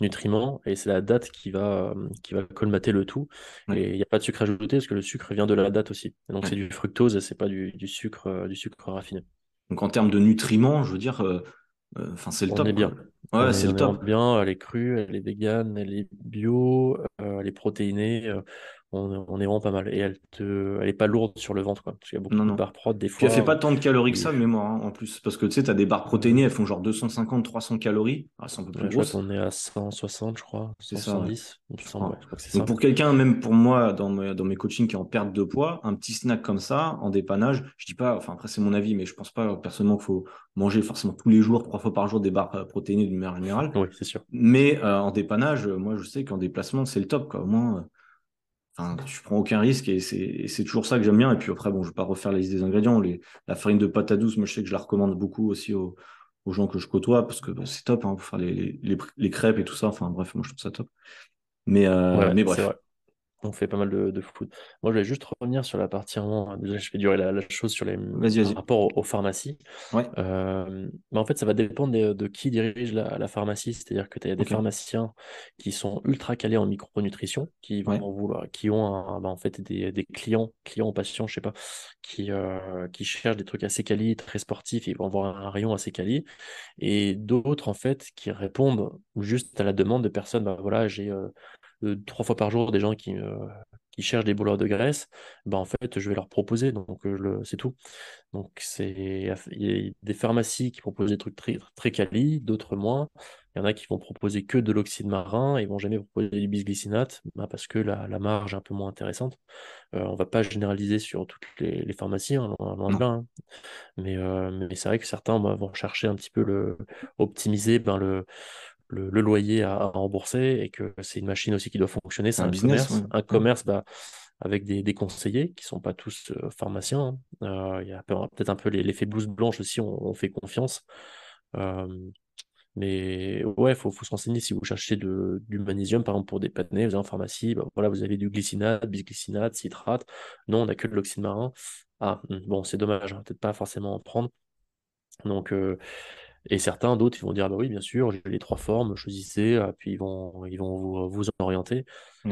nutriments. Et c'est la date qui va, qui va colmater le tout. Et il n'y a pas de sucre ajouté parce que le sucre vient de la date aussi. donc, c'est du fructose et c'est pas du, du, sucre, du sucre raffiné. Donc en termes de nutriments, je veux dire, euh, euh, enfin c'est le top. On est bien. Ouais, c'est le top. Bien, elle est crue, elle est végane, elle est bio, euh, elle est protéinée on, est vraiment pas mal. Et elle te, elle est pas lourde sur le ventre, quoi. Parce qu'il y a beaucoup de barres prod des fois. Puis elle fait pas tant de calories que ça, mais moi, hein, en plus. Parce que tu sais, tu as des barres protéinées, elles font genre 250, 300 calories. Ah, c'est un peu plus. On est à 160, je crois. 170. Ça, Donc pour quelqu'un, même pour moi, dans mes, dans mes coachings qui est en perte de poids, un petit snack comme ça, en dépannage, je dis pas, enfin après c'est mon avis, mais je pense pas personnellement qu'il faut manger forcément tous les jours, trois fois par jour, des barres euh, protéinées d'une manière générale. Oui, c'est sûr. Mais euh, en dépannage, moi je sais qu'en déplacement, c'est le top, quoi. Au moins tu prends aucun risque et c'est toujours ça que j'aime bien. Et puis après, bon, je vais pas refaire la liste des ingrédients. Les, la farine de pâte à douce, moi, je sais que je la recommande beaucoup aussi aux, gens que je côtoie parce que bah, c'est top hein, pour faire les, les, crêpes et tout ça. Enfin, bref, moi, je trouve ça top. Mais, euh, mais bref. On fait pas mal de, de, foot. Moi, je vais juste revenir sur la partie Déjà, je vais durer la, chose sur les rapports aux, pharmacies. Euh, mais en fait, ça va dépendre de, qui dirige la, pharmacie. C'est-à-dire que tu as des pharmaciens qui sont ultra calés en micronutrition, qui vont vouloir, qui ont bah, en fait des, des, clients, clients ou patients, je sais pas, qui, euh, qui cherchent des trucs assez quali, très sportifs. Ils vont avoir un rayon assez quali. Et d'autres, en fait, qui répondent juste à la demande de personnes. Bah, voilà, j'ai euh, trois fois par jour des gens qui, qui cherchent des brûleurs de graisse, ben en fait, je vais leur proposer. Donc, c'est tout. Donc, c'est il y a des pharmacies qui proposent des trucs très, très quali, d'autres moins. Il y en a qui vont proposer que de l'oxyde marin et vont jamais proposer du bisglycinate ben parce que la, la, marge est un peu moins intéressante. Euh, on va pas généraliser sur toutes les, pharmacies, hein, loin, de là. Hein. Mais, mais c'est vrai que certains ben, vont chercher un petit peu le optimiser ben, le, le, loyer à, rembourser et que c'est une machine aussi qui doit fonctionner. C'est un, business, commerce. Un commerce bah, avec des, conseillers qui ne sont pas tous euh, pharmaciens. Hein. Euh, il y a peut-être un peu l'effet blouse blanche aussi, on, fait confiance. Euh, mais ouais, il faut, faut, se renseigner si vous cherchez de, du magnésium, par exemple pour des pâtenés, vous avez en pharmacie, bah, voilà, vous avez du glycinate, bisglycinate, citrate. Non, on n'a que de l'oxyde marin. Ah, hmm, bon, c'est dommage, hein, peut-être pas forcément en prendre. Donc, et certains, d'autres, ils vont dire, bah oui, bien sûr, j'ai les trois formes, choisissez, euh, puis ils vont, ils vont vous, vous orienter.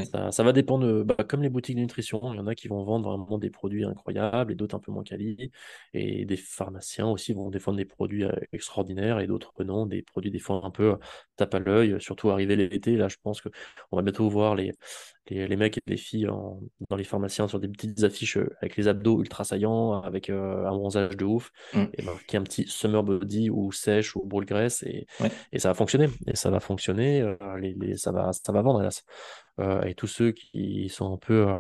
Ça, va dépendre, bah, comme les boutiques de nutrition, il y en a qui vont vendre vraiment des produits incroyables et d'autres un peu moins quali. Et des pharmaciens aussi vont défendre des produits extraordinaires et d'autres non, des produits des fois un peu tape à l'œil, surtout arrivé l'été. Là, je pense qu'on va bientôt voir les, les, mecs et les filles dans les pharmaciens sur des petites affiches avec les abdos ultra saillants, avec un bronzage de ouf, mm. et marqué un petit summer body ou sèche ou brûle graisse, et, et ça va fonctionner. Et ça va fonctionner, les, ça, va, ça va vendre, hélas. Euh, et tous ceux qui sont un peu euh,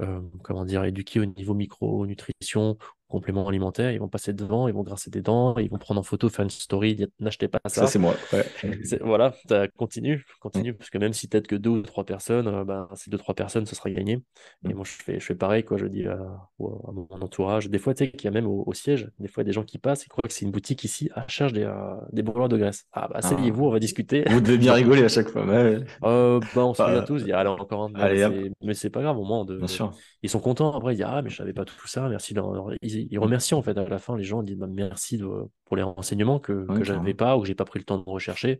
euh, comment dire, éduqués au niveau micronutrition, complément alimentaire, ils vont passer devant, ils vont grasser des dents, ils vont prendre en photo, faire une story, dire n'achetez pas ça. Ça, c'est moi. Voilà, continue, continue, parce que même si peut-être que deux ou trois personnes, ben, ces deux, trois personnes, ce sera gagné. Et mm. moi, je fais, je fais pareil, quoi, je dis à, mon entourage. Des fois, tu sais qu'il y a même au, siège, des fois, il y a des gens qui passent et croient que c'est une boutique ici, à cherche des, des brûleurs de graisse. Ah, bah, asseyez-vous, ah. on va discuter. Vous devez bien rigoler à chaque fois. bah, on se souvient tous, il y a allez, encore un. mais c'est pas grave, au moins, de, bien sûr ils sont contents. Après, ils disent Ah, mais je savais pas tout ça. Merci. Ils, remercient en fait à la fin. Les gens disent bah, Merci pour les renseignements que, je n'avais pas ou que j'ai pas pris le temps de rechercher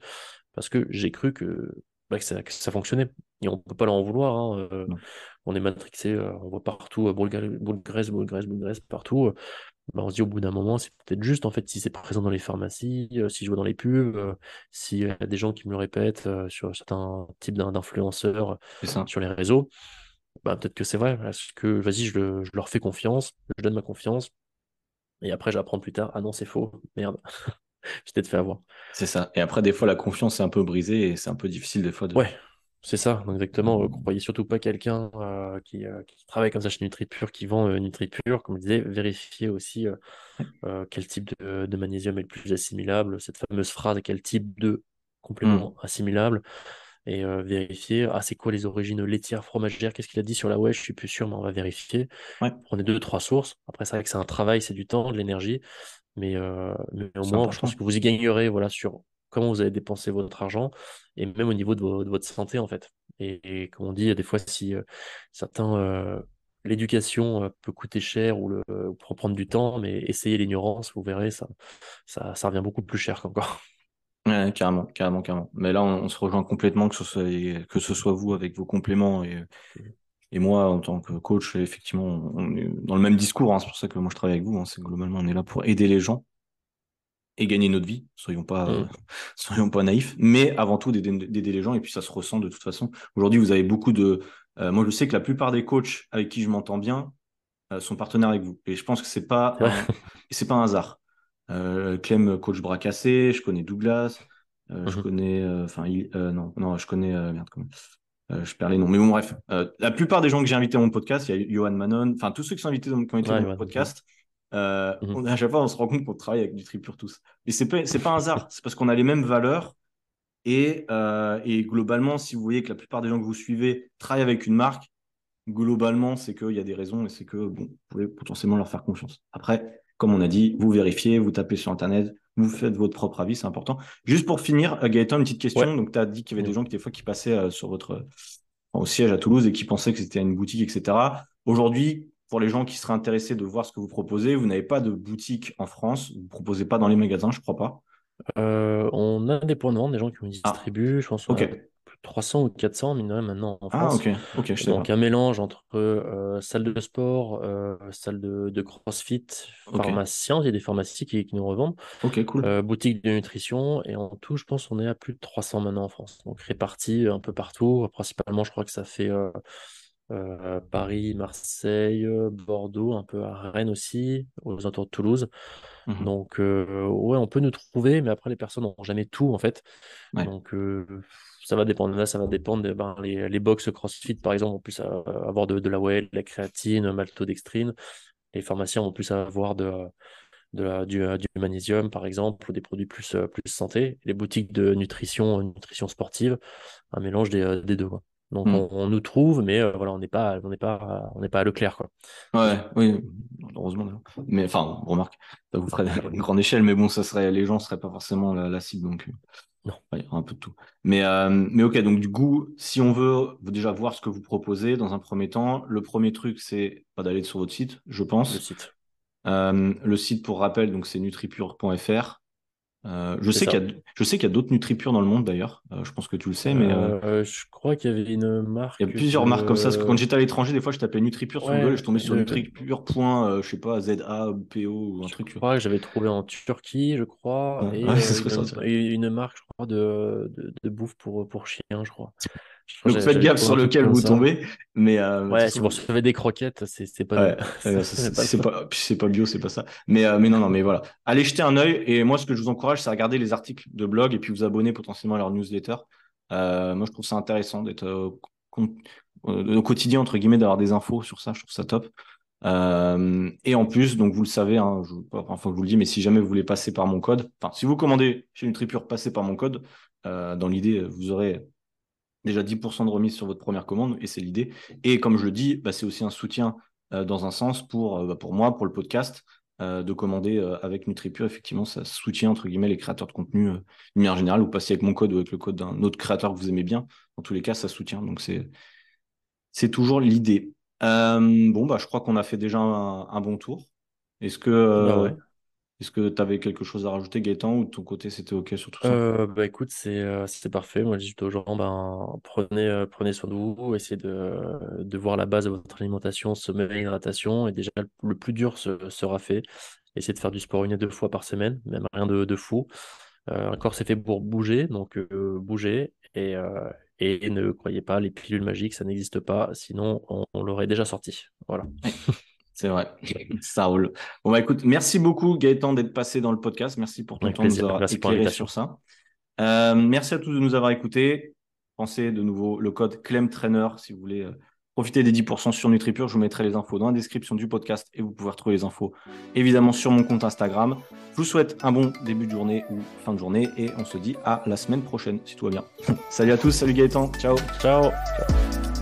parce que j'ai cru que, bah, que, ça, fonctionnait. Et on peut pas leur en vouloir. Hein, euh, on est matrixé, euh, on voit partout boule graisse, boule boule de graisse partout. Bah, on se dit au bout d'un moment, c'est peut-être juste en fait si c'est présent dans les pharmacies, euh, si je vois dans les pubs, s'il y a des gens qui me le répètent sur certains types d'influenceurs sur les réseaux bah, peut-être que c'est vrai, parce que vas-y, je, leur fais confiance, je donne ma confiance, et après j'apprends plus tard, ah non, c'est faux, merde, je peut-être fait avoir. C'est ça. Et après, des fois, la confiance est un peu brisée et c'est un peu difficile des fois de. Ouais, c'est ça, exactement. ne croyez surtout pas quelqu'un euh, qui, euh, qui, travaille comme ça chez NutriPure, qui vend euh, NutriPure, comme je disais, vérifiez aussi quel type de, de, magnésium est le plus assimilable, cette fameuse phrase, quel type de complément mmh. assimilable et euh, vérifier ah c'est quoi les origines laitières fromagères qu'est-ce qu'il a dit sur la web je suis plus sûr mais on va vérifier. Prenez deux trois sources. Après c'est vrai que c'est un travail c'est du temps de l'énergie mais, euh, mais au moins je pense que vous y gagnerez voilà sur comment vous allez dépenser votre argent et même au niveau de, votre santé en fait. Et, comme on dit des fois si euh, certains l'éducation peut coûter cher ou le pour prendre du temps mais essayez l'ignorance vous verrez ça, ça ça revient beaucoup plus cher qu'encore Ouais, carrément, carrément, carrément. Mais là, on, se rejoint complètement, que ce soit, que ce soit vous avec vos compléments et, et moi en tant que coach, effectivement, on est dans le même discours. Hein. c'est pour ça que moi je travaille avec vous. Hein. c'est globalement, on est là pour aider les gens et gagner notre vie. Soyons pas, mmh. soyons pas naïfs, mais avant tout d'aider les gens. Et puis ça se ressent de toute façon. Aujourd'hui, vous avez beaucoup de. Euh, moi, je sais que la plupart des coachs avec qui je m'entends bien euh, sont partenaires avec vous. Et je pense que c'est pas, c'est pas un hasard. Euh, Clem, coach bras cassé. Je connais Douglas. Euh, je mhm. connais. Euh, enfin, non, non, je connais. merde, comment je perds les noms. Mais bon, bref. la plupart des gens que j'ai invités à mon podcast, il y a Johan Manon. Enfin, tous ceux qui sont invités dans, qui ont été mon podcast. À chaque fois, on se rend compte qu'on travaille avec du tripure tous. Et c'est pas, pas un hasard. c'est parce qu'on a les mêmes valeurs. Et, et, globalement, si vous voyez que la plupart des gens que vous suivez travaillent avec une marque, globalement, c'est qu'il y a des raisons et c'est que bon, vous pouvez potentiellement leur faire confiance. Après, comme on a dit, vous vérifiez, vous tapez sur Internet, vous faites votre propre avis, c'est important. Juste pour finir, euh, Gaëtan, une petite question. Donc, tu as dit qu'il y avait des gens qui, des fois, qui passaient euh, sur votre, au siège à Toulouse et qui pensaient que c'était une boutique, etc. Aujourd'hui, pour les gens qui seraient intéressés de voir ce que vous proposez, vous n'avez pas de boutique en France, vous ne proposez pas dans les magasins, je crois pas. Euh, on a des points de vente, des gens qui nous ah. distribuent, je pense. Ok. 300 ou 400, mine maintenant, en Ah, France. ok, ok, je sais Donc, pas. un mélange entre euh, salle de sport, euh, salle de, de CrossFit, Ok, pharmacien, il y a des pharmacies qui, qui nous revendent, ok, cool. euh, boutique de nutrition, et en tout, je pense qu'on est à plus de 300 maintenant en France. Donc, répartis un peu partout. Principalement, je crois que ça fait Paris, Marseille, Bordeaux, un peu à Rennes aussi, aux alentours de Toulouse. Mhm. Donc, ouais, on peut nous trouver, mais après, les personnes n'ont jamais tout, en fait. Ouais. Donc, ça va dépendre. Là, ça va dépendre. de- ben, les, les box CrossFit, par exemple, vont plus avoir de, de la whey, de la créatine, maltodextrine. Les pharmaciens vont plus avoir de, de la- du, euh, du magnésium, par exemple, ou des produits plus, euh, plus santé. Les boutiques de nutrition, euh, nutrition sportive, un mélange des, des deux, quoi. Donc, Mhm. on, on nous trouve, mais euh, voilà, on n'est pas, on n'est pas, on n'est pas à Leclerc, quoi. Ouais, oui, heureusement. Mais enfin, remarque, ça vous ferait une grande échelle, mais bon, ça serait, les gens seraient pas forcément la, la cible, donc Non. ouais, il y aura un peu de tout. Mais, euh, mais ok, donc du coup, si on veut déjà voir ce que vous proposez dans un premier temps, le premier truc, c'est pas d'aller sur votre site, je Le pense. site. Euh, le site, pour rappel, donc c'est nutripure.fr. Euh, je, sais qu'il y a, je sais qu'il y a d'autres Nutripure dans le monde d'ailleurs. Euh, je pense que tu le sais, mais euh, je crois qu'il y avait une marque. il y a plusieurs de- marques comme ça. Parce que quand j'étais à l'étranger, des fois, je tapais Nutripure sur Ouais, Google et je tombais sur Nutripure. Point, je sais pas, ZA ou PO ou un Je truc. vois. crois que j'avais trouvé en Turquie, je crois, et ouais, une, une marque, je crois, de, de, de bouffe pour, pour chiens, je crois. Donc faites gaffe sur lequel vous ça. tombez. Mais euh, Ouais, si vous recevez des croquettes, c'est pas Ouais, C'est pas pas, bio, c'est pas ça. Mais, euh, mais non, non, mais voilà. Allez jeter un œil. Et moi, ce que je vous encourage, c'est à regarder les articles de blog et puis vous abonner potentiellement à leur newsletter. Euh, moi, je trouve ça intéressant d'être au quotidien, entre guillemets, d'avoir des infos sur ça. Je trouve ça top. Euh, et en plus, donc vous le savez, hein, je, que je vous le dis, mais si jamais vous voulez passer par mon code, enfin, si vous commandez chez Nutripure, passez par mon code. Euh, dans l'idée, vous aurez déjà 10% de remise sur votre première commande, et c'est l'idée. Et comme je le dis, bah, c'est aussi un soutien euh, dans un sens pour, euh, bah, pour moi, pour le podcast, euh, de commander euh, avec Nutripure. Effectivement, ça soutient, entre guillemets, les créateurs de contenu d'une manière générale. Vous passez avec mon code ou avec le code d'un autre créateur que vous aimez bien. Dans tous les cas, ça soutient. Donc, c'est, c'est toujours l'idée. Bon, bah, je crois qu'on a fait déjà un, un bon tour. Est-ce que ouais. Est-ce que tu avais quelque chose à rajouter, Gaëtan, ou de ton côté, c'était OK sur tout ça? Euh, bah écoute, c'est euh, c'est parfait. Moi, je dis aux gens, ben, prenez, euh, prenez soin de vous, essayez de, de voir la base de votre alimentation, sommeil, hydratation. Et déjà, le, plus dur se- sera fait. Essayez de faire du sport une à deux fois par semaine, même rien de, de fou. Euh, un corps c'est fait pour bouger, donc euh, bougez. Et, et ne croyez pas, les pilules magiques, ça n'existe pas. Sinon, on, on l'aurait déjà sorti. Voilà. C'est vrai, ça roule. Bon, bah écoute, merci beaucoup Gaëtan d'être passé dans le podcast. Merci pour ton Avec temps de nous avoir éclairé sur ça. Euh, merci à tous de nous avoir écoutés. Pensez de nouveau le code CLEMTRAINER si vous voulez euh, profiter des 10% sur Nutripure. Je vous mettrai les infos dans la description du podcast et vous pouvez retrouver les infos évidemment sur mon compte Instagram. Je vous souhaite un bon début de journée ou fin de journée et on se dit à la semaine prochaine si tout va bien. salut à tous, salut Gaëtan, ciao. Ciao. Ciao.